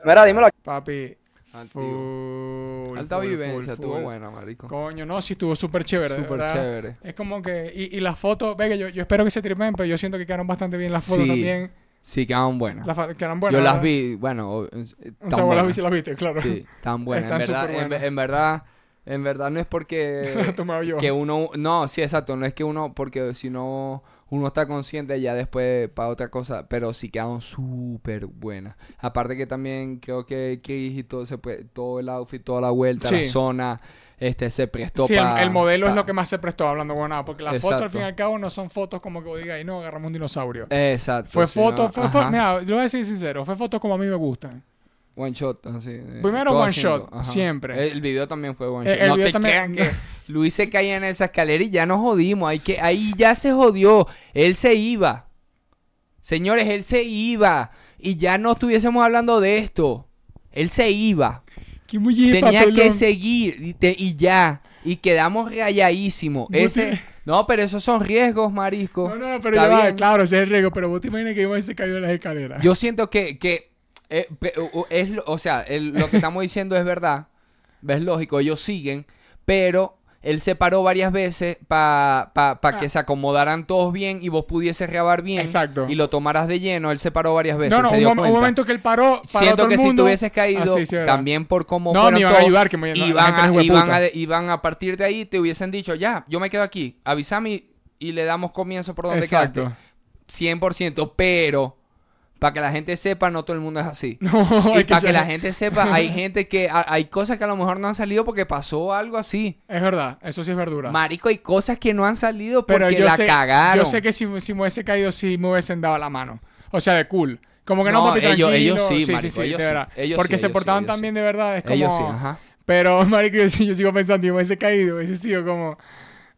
[SPEAKER 2] Mira, dímelo.
[SPEAKER 1] Papi.
[SPEAKER 3] Activo.
[SPEAKER 1] Full,
[SPEAKER 3] Alta
[SPEAKER 1] full,
[SPEAKER 3] vivencia,
[SPEAKER 1] full,
[SPEAKER 3] estuvo buena, marico.
[SPEAKER 1] Coño, no, sí estuvo súper chévere.
[SPEAKER 3] Súper chévere.
[SPEAKER 1] Es como que. Y, y las fotos, venga, yo, yo espero que se tripen, pero yo siento que quedaron bastante bien las fotos
[SPEAKER 3] Sí,
[SPEAKER 1] también.
[SPEAKER 3] Sí, quedaban buenas.
[SPEAKER 1] Las buenas.
[SPEAKER 3] Yo las vi, bueno, o-
[SPEAKER 1] sea, vos las
[SPEAKER 3] buenas.
[SPEAKER 1] viste, las viste, claro.
[SPEAKER 3] Sí, tan <laughs> buenas. En verdad, en, verdad, en verdad no es porque <laughs>
[SPEAKER 1] yo.
[SPEAKER 3] que uno, no, sí, exacto, no es que uno, porque si no, uno está consciente ya después para otra cosa, pero sí quedaron súper buenas. Aparte que también creo que Chris y todo, se puede, todo el outfit, toda la vuelta,
[SPEAKER 1] Sí.
[SPEAKER 3] la zona, este, se prestó
[SPEAKER 1] Sí, el,
[SPEAKER 3] pa-
[SPEAKER 1] el modelo es lo que más se prestó hablando con nada, porque las fotos al fin y al cabo no son fotos como que vos digas, "Ay, no, agarramos un dinosaurio.
[SPEAKER 3] Exacto.
[SPEAKER 1] fue
[SPEAKER 3] sí,
[SPEAKER 1] foto,
[SPEAKER 3] no,
[SPEAKER 1] fue mira, yo voy a decir sincero, fue foto como a mí me gustan.
[SPEAKER 3] One shot, así. eh,
[SPEAKER 1] Primero one
[SPEAKER 3] haciendo,
[SPEAKER 1] shot,
[SPEAKER 3] ajá.
[SPEAKER 1] siempre.
[SPEAKER 3] El, video también fue one
[SPEAKER 1] Eh,
[SPEAKER 3] shot.
[SPEAKER 1] el
[SPEAKER 3] no
[SPEAKER 1] video
[SPEAKER 3] te
[SPEAKER 1] también-
[SPEAKER 3] crean que Luis se caía en esa escalera y ya nos jodimos. Hay que, ahí ya se jodió. Él se iba. Señores, él se iba. Y ya no estuviésemos hablando de esto. Él se iba. Tenía
[SPEAKER 1] papelón.
[SPEAKER 3] que seguir y, te- y ya. Y quedamos rayadísimos.
[SPEAKER 1] Vos
[SPEAKER 3] Ese,
[SPEAKER 1] te-
[SPEAKER 3] no, pero esos son riesgos, marisco.
[SPEAKER 1] No, no, pero ya va, claro, ese es el riesgo, pero vos te imaginas que iba se cayó en las escaleras.
[SPEAKER 3] Yo siento que, que eh, es, lo- o sea, el- lo que estamos diciendo es verdad, es lógico, ellos siguen, pero él se paró varias veces para pa, pa que
[SPEAKER 1] Ah.
[SPEAKER 3] se acomodaran todos bien y vos pudieses grabar bien
[SPEAKER 1] Exacto.
[SPEAKER 3] y lo tomaras de lleno, él se paró varias veces,
[SPEAKER 1] no, no,
[SPEAKER 3] se
[SPEAKER 1] un,
[SPEAKER 3] dio
[SPEAKER 1] momento que él paró, paró
[SPEAKER 3] Siento
[SPEAKER 1] todo
[SPEAKER 3] que
[SPEAKER 1] el
[SPEAKER 3] si
[SPEAKER 1] mundo.
[SPEAKER 3] te hubieses caído,
[SPEAKER 1] Ah, sí, sí, verdad.
[SPEAKER 3] también por cómo
[SPEAKER 1] No,
[SPEAKER 3] fueron
[SPEAKER 1] iban a
[SPEAKER 3] todos,
[SPEAKER 1] ayudar, que me-
[SPEAKER 3] iban, a, iban, a, iban a partir de ahí, te hubiesen dicho, ya, yo me quedo aquí, avísame y, y le damos comienzo por donde
[SPEAKER 1] Exacto.
[SPEAKER 3] quedaste. 100%, pero para que la gente sepa, no todo el mundo es así. <laughs>
[SPEAKER 1] No,
[SPEAKER 3] y
[SPEAKER 1] que
[SPEAKER 3] para que la gente sepa, hay <laughs> gente que a- hay cosas que a lo mejor no han salido porque pasó algo así.
[SPEAKER 1] Es verdad, eso sí es verdura.
[SPEAKER 3] Marico, hay cosas que no han salido
[SPEAKER 1] pero
[SPEAKER 3] porque
[SPEAKER 1] yo
[SPEAKER 3] la
[SPEAKER 1] sé,
[SPEAKER 3] cagaron.
[SPEAKER 1] yo sé que si, si me hubiese caído, sí me hubiesen dado la mano. O sea, de cool. Como que no,
[SPEAKER 3] No,
[SPEAKER 1] papi,
[SPEAKER 3] ellos-
[SPEAKER 1] tranquilo.
[SPEAKER 3] ellos sí,
[SPEAKER 1] sí,
[SPEAKER 3] marico,
[SPEAKER 1] sí,
[SPEAKER 3] ellos
[SPEAKER 1] de
[SPEAKER 3] sí.
[SPEAKER 1] verdad.
[SPEAKER 3] Ellos
[SPEAKER 1] Porque
[SPEAKER 3] sí,
[SPEAKER 1] se portaban
[SPEAKER 3] sí,
[SPEAKER 1] también
[SPEAKER 3] sí.
[SPEAKER 1] de verdad, es como...
[SPEAKER 3] Ellos sí, ajá.
[SPEAKER 1] Pero, <laughs> marico, yo, sí- yo sigo pensando, yo me hubiese caído, hubiese sido como...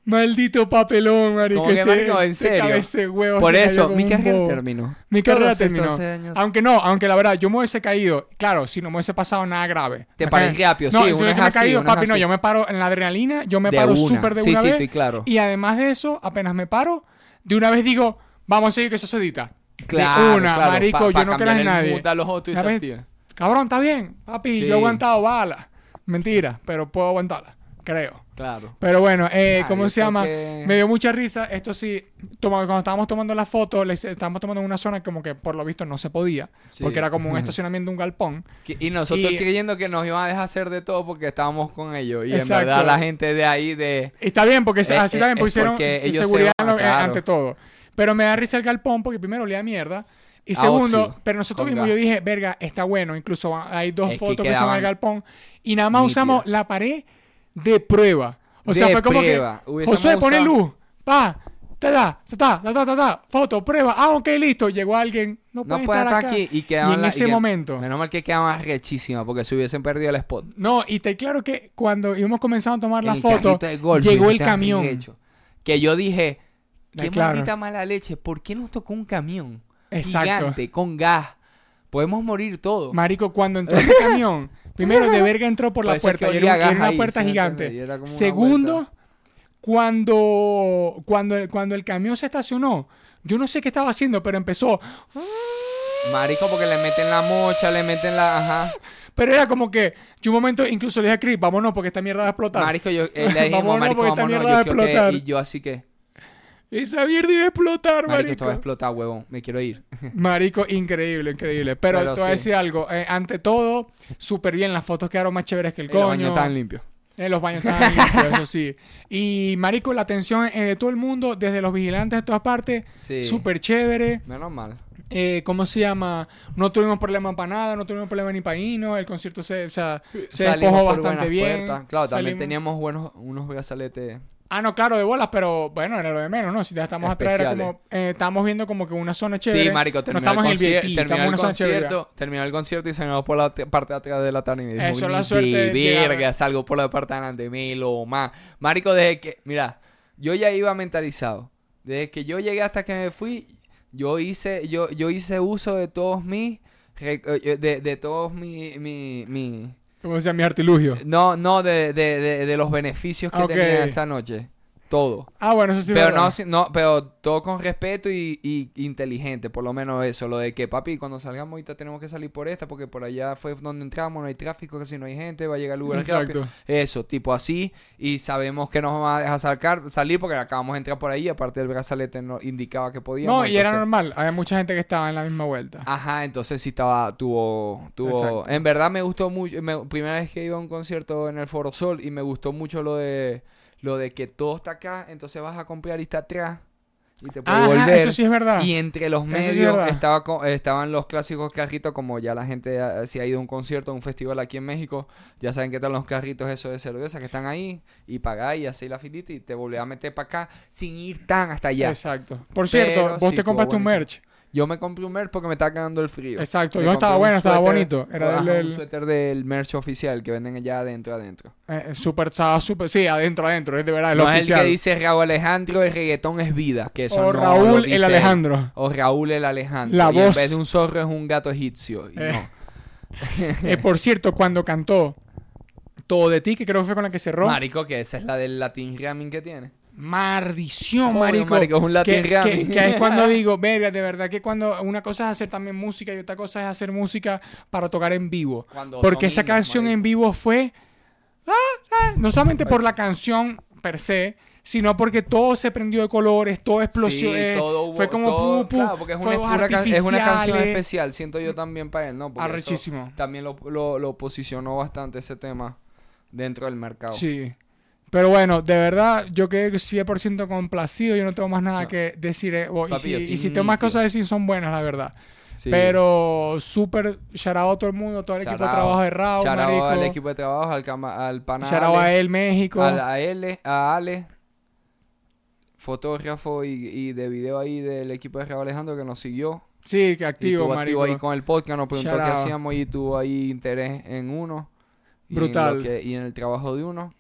[SPEAKER 1] Maldito papelón, marico.
[SPEAKER 3] Como que,
[SPEAKER 1] este-
[SPEAKER 3] marico, en
[SPEAKER 1] este
[SPEAKER 3] serio.
[SPEAKER 1] de huevo
[SPEAKER 3] Por
[SPEAKER 1] se
[SPEAKER 3] eso, mi carrera
[SPEAKER 1] bobo.
[SPEAKER 3] terminó.
[SPEAKER 1] Mi carrera terminó.
[SPEAKER 3] 12 años.
[SPEAKER 1] Aunque no, aunque la verdad, yo me hubiese caído. Claro, si no me hubiese pasado nada grave.
[SPEAKER 3] Te paré rápido,
[SPEAKER 1] no,
[SPEAKER 3] sí,
[SPEAKER 1] si
[SPEAKER 3] uno es
[SPEAKER 1] me
[SPEAKER 3] así,
[SPEAKER 1] caído,
[SPEAKER 3] uno es
[SPEAKER 1] papi, no,
[SPEAKER 3] así.
[SPEAKER 1] yo me paro en la adrenalina, yo me
[SPEAKER 3] De
[SPEAKER 1] paro súper de
[SPEAKER 3] Sí,
[SPEAKER 1] una
[SPEAKER 3] sí,
[SPEAKER 1] vez.
[SPEAKER 3] estoy claro.
[SPEAKER 1] Y además de eso, apenas me paro, de una vez digo, vamos a seguir que eso se edita.
[SPEAKER 3] Claro,
[SPEAKER 1] de una,
[SPEAKER 3] claro,
[SPEAKER 1] marico,
[SPEAKER 3] pa-
[SPEAKER 1] yo
[SPEAKER 3] pa
[SPEAKER 1] no creo en nadie.
[SPEAKER 3] a los otros y.
[SPEAKER 1] Cabrón, está bien, papi,
[SPEAKER 3] Sí.
[SPEAKER 1] yo he aguantado balas. Mentira, pero puedo aguantarla, creo.
[SPEAKER 3] Claro.
[SPEAKER 1] Pero bueno, eh,
[SPEAKER 3] Ah,
[SPEAKER 1] ¿cómo se llama?
[SPEAKER 3] que-
[SPEAKER 1] Me dio mucha risa. Esto sí, toma- cuando estábamos tomando la foto, les- estábamos tomando en una zona como que por lo visto no se podía,
[SPEAKER 3] Sí.
[SPEAKER 1] porque era como un estacionamiento, un galpón.
[SPEAKER 3] Que- Y nosotros
[SPEAKER 1] Y-
[SPEAKER 3] creyendo que nos iban a dejar hacer de todo porque estábamos con ellos. Y
[SPEAKER 1] Exacto.
[SPEAKER 3] en verdad la gente de ahí de...
[SPEAKER 1] Y está bien, porque
[SPEAKER 3] Eh,
[SPEAKER 1] así
[SPEAKER 3] eh,
[SPEAKER 1] también
[SPEAKER 3] porque ellos se
[SPEAKER 1] seguridad
[SPEAKER 3] van, claro.
[SPEAKER 1] ante todo. Pero me da risa el galpón porque primero olía mierda. Y
[SPEAKER 3] A
[SPEAKER 1] segundo,
[SPEAKER 3] óxido,
[SPEAKER 1] pero nosotros
[SPEAKER 3] con
[SPEAKER 1] mismos yo dije, verga, está bueno. Incluso hay dos
[SPEAKER 3] Es que
[SPEAKER 1] fotos que, son el galpón. Y nada más usamos la pared de prueba. O sea,
[SPEAKER 3] de
[SPEAKER 1] fue como que Josué pone luz, pa, ta ta, ta, ta, ta, ta, ta, foto, prueba, ah, ok, listo, llegó alguien, no,
[SPEAKER 3] no
[SPEAKER 1] puede estar,
[SPEAKER 3] aquí y,
[SPEAKER 1] y en ese momento.
[SPEAKER 3] Menos mal que quedaba rechísima porque se hubiesen perdido el spot.
[SPEAKER 1] No, y te claro que cuando íbamos comenzando a tomar la
[SPEAKER 3] el
[SPEAKER 1] foto, llegó el camión.
[SPEAKER 3] Que yo dije, qué maldita mala leche, ¿por qué nos tocó un camión?
[SPEAKER 1] Exacto.
[SPEAKER 3] Gigante, con gas. Podemos morir todos.
[SPEAKER 1] Marico, cuando entró ese <laughs> camión primero de verga entró por la puerta y era, un- una puerta
[SPEAKER 3] ¿sí me
[SPEAKER 1] gigante.
[SPEAKER 3] entiendes? Y era como una
[SPEAKER 1] Segundo,
[SPEAKER 3] vuelta.
[SPEAKER 1] cuando, cuando, el- cuando el camión se estacionó, yo no sé qué estaba haciendo, pero empezó.
[SPEAKER 3] Marico, porque le meten la mocha, le meten la... Ajá.
[SPEAKER 1] Pero era como que, yo un momento incluso le dije a Chris, vámonos porque esta mierda va a explotar.
[SPEAKER 3] Marico, yo eh, le dijimos, <laughs>
[SPEAKER 1] Vámonos,
[SPEAKER 3] marico,
[SPEAKER 1] porque esta mierda va a
[SPEAKER 3] que-
[SPEAKER 1] explotar.
[SPEAKER 3] y yo así que,
[SPEAKER 1] Esa mierda iba a explotar,
[SPEAKER 3] marico,
[SPEAKER 1] marico.
[SPEAKER 3] esto va a explotar, huevón. Me quiero ir. <laughs>
[SPEAKER 1] Marico, increíble, increíble. Pero,
[SPEAKER 3] Pero
[SPEAKER 1] te voy a
[SPEAKER 3] sí.
[SPEAKER 1] decir algo. eh, ante todo, súper bien. Las fotos quedaron más chéveres que el
[SPEAKER 3] Y los
[SPEAKER 1] coño.
[SPEAKER 3] baños estaban limpios.
[SPEAKER 1] Eh, los baños estaban limpios, <laughs> eso sí. Y, marico, la atención eh, de todo el mundo, desde los vigilantes de todas partes,
[SPEAKER 3] Sí.
[SPEAKER 1] súper chévere.
[SPEAKER 3] Menos mal.
[SPEAKER 1] Eh, ¿Cómo se llama? No tuvimos problema para nada, no tuvimos problema ni para. El concierto se, o sea, se despojó bastante bien.
[SPEAKER 3] puertas. Claro, también teníamos buenos, unos brazaletes.
[SPEAKER 1] Ah, no, claro, de bolas, pero bueno, era lo de menos, ¿no? Si ya estamos
[SPEAKER 3] Especiales.
[SPEAKER 1] como. eh, estábamos viendo como que una zona chévere.
[SPEAKER 3] Sí, marico,
[SPEAKER 1] no
[SPEAKER 3] terminó
[SPEAKER 1] estamos
[SPEAKER 3] el,
[SPEAKER 1] en el
[SPEAKER 3] terminó
[SPEAKER 1] estamos
[SPEAKER 3] el concierto, terminó el concierto y salimos por la parte de atrás de la tarima y dijimos,
[SPEAKER 1] Eso es la
[SPEAKER 3] "Ni
[SPEAKER 1] suerte
[SPEAKER 3] de
[SPEAKER 1] de llegar".
[SPEAKER 3] verga, salgo por la parte de adelante, me lo más. Marico, desde que, mira, yo ya iba mentalizado. Desde que yo llegué hasta que me fui, yo hice, yo, yo hice uso de todos mis, eh, de, de todos mi, mi, mi-
[SPEAKER 1] Como decía mi artilugio.
[SPEAKER 3] no, no, de, de, de, de los beneficios que
[SPEAKER 1] Ok.
[SPEAKER 3] tenía esa noche. Todo.
[SPEAKER 1] Ah, bueno, eso sí.
[SPEAKER 3] pero no, si- no, pero todo con respeto y, y inteligente, por lo menos eso, lo de que papi, cuando salgamos ahorita tenemos que salir por esta, porque por allá fue donde entramos, no hay tráfico, casi no hay gente, va a llegar el Uber rápido.
[SPEAKER 1] Exacto.
[SPEAKER 3] Eso, tipo así, y sabemos que nos va a dejar sacar, salir porque acabamos de entrar por ahí, aparte del brazalete nos indicaba que podíamos.
[SPEAKER 1] No, y era
[SPEAKER 3] entonces-
[SPEAKER 1] normal. Había mucha gente que estaba en la misma vuelta.
[SPEAKER 3] Ajá, entonces sí estaba, tuvo, tuvo,
[SPEAKER 1] Exacto.
[SPEAKER 3] en verdad me gustó mucho, me- primera vez que iba a un concierto en el Foro Sol y me gustó mucho lo de, lo de que todo está acá, entonces vas a comprar y está atrás y te puedes
[SPEAKER 1] Ajá,
[SPEAKER 3] volver.
[SPEAKER 1] eso sí es verdad.
[SPEAKER 3] Y entre los
[SPEAKER 1] Eso sí es
[SPEAKER 3] medios estaba co- estaban los clásicos carritos, como ya la gente eh, si ha ido a un concierto, a un festival aquí en México, ya saben que están los carritos esos de cerveza que están ahí, y pagáis y hacéis la filita y te volvés a meter para acá sin ir tan hasta allá.
[SPEAKER 1] Exacto. Por
[SPEAKER 3] Pero
[SPEAKER 1] cierto, vos
[SPEAKER 3] sí,
[SPEAKER 1] te compraste un merch.
[SPEAKER 3] Yo me compré un merch porque me estaba cagando el frío.
[SPEAKER 1] Exacto.
[SPEAKER 3] Me
[SPEAKER 1] No estaba bueno, estaba bonito. Era del,
[SPEAKER 3] un suéter del merch oficial que venden allá adentro, adentro.
[SPEAKER 1] eh, súper, estaba súper. Sí, adentro, adentro. Es de verdad, el
[SPEAKER 3] no es el
[SPEAKER 1] oficial.
[SPEAKER 3] que dice Raúl Alejandro, el reggaetón es vida, que eso
[SPEAKER 1] o
[SPEAKER 3] no
[SPEAKER 1] Raúl el. Alejandro.
[SPEAKER 3] O Raúl el Alejandro.
[SPEAKER 1] La
[SPEAKER 3] y en
[SPEAKER 1] voz.
[SPEAKER 3] vez de un zorro es un gato egipcio. Y
[SPEAKER 1] Eh.
[SPEAKER 3] no. <laughs>
[SPEAKER 1] Eh, por cierto, cuando cantó Todo de ti, que creo que fue con la que cerró.
[SPEAKER 3] Marico, que esa es la del Latin Ramming que tiene.
[SPEAKER 1] Maldición, marico.
[SPEAKER 3] marico, es un Latin
[SPEAKER 1] que, que- que es cuando <laughs> digo, verga, de verdad que cuando una cosa es hacer también música y otra cosa es hacer música para tocar en vivo.
[SPEAKER 3] Cuando
[SPEAKER 1] Porque esa canción en vivo fue. ah, ah, no solamente por la canción per se, sino porque todo se prendió de colores, todo explosión.
[SPEAKER 3] Sí,
[SPEAKER 1] eh,
[SPEAKER 3] todo
[SPEAKER 1] fue como
[SPEAKER 3] todo-
[SPEAKER 1] pu, pu,
[SPEAKER 3] claro, porque es una, es una canción especial, siento yo también para él, ¿no? Porque eso
[SPEAKER 1] Arrechísimo.
[SPEAKER 3] también lo, lo, lo posicionó bastante ese tema dentro del mercado.
[SPEAKER 1] Sí. Pero bueno, de verdad, yo quedé 100% complacido. Yo no tengo más nada que decir. eh, y, si, y si tengo más cosas a decir, son buenas, la verdad.
[SPEAKER 3] Sí.
[SPEAKER 1] Pero súper out a todo el mundo, todo el equipo de trabajo de Raúl, marico.
[SPEAKER 3] al equipo de trabajo, al, cama- al pana
[SPEAKER 1] out a él, México.
[SPEAKER 3] al- a a Ale, fotógrafo y, y de video ahí del equipo de Raúl Alejandro que nos siguió.
[SPEAKER 1] Sí, que activo,
[SPEAKER 3] activo ahí con el podcast, nos preguntó qué hacíamos y tuvo ahí interés en uno. y en lo
[SPEAKER 1] Brutal.
[SPEAKER 3] que- y en el trabajo de uno.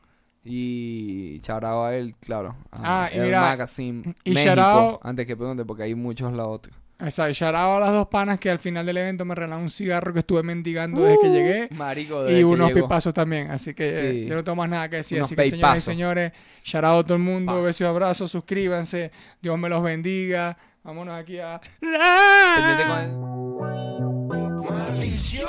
[SPEAKER 3] Y charaba a él, claro. a
[SPEAKER 1] Ah, y
[SPEAKER 3] el
[SPEAKER 1] mira,
[SPEAKER 3] Magazine
[SPEAKER 1] y
[SPEAKER 3] México, antes que pregunte, porque hay muchos la otra.
[SPEAKER 1] Exacto, shout out a las dos panas que al final del evento me regalaron un cigarro que estuve mendigando desde que llegué.
[SPEAKER 3] Marico,
[SPEAKER 1] Y
[SPEAKER 3] desde que
[SPEAKER 1] unos
[SPEAKER 3] llegó.
[SPEAKER 1] pipazos también. Así que eh, yo no tengo más nada que decir.
[SPEAKER 3] Unos
[SPEAKER 1] Así que, señoras y señores, out a todo el mundo. Besos y abrazos. Suscríbanse. Dios me los bendiga. Vámonos aquí a.
[SPEAKER 4] ¡Maldición!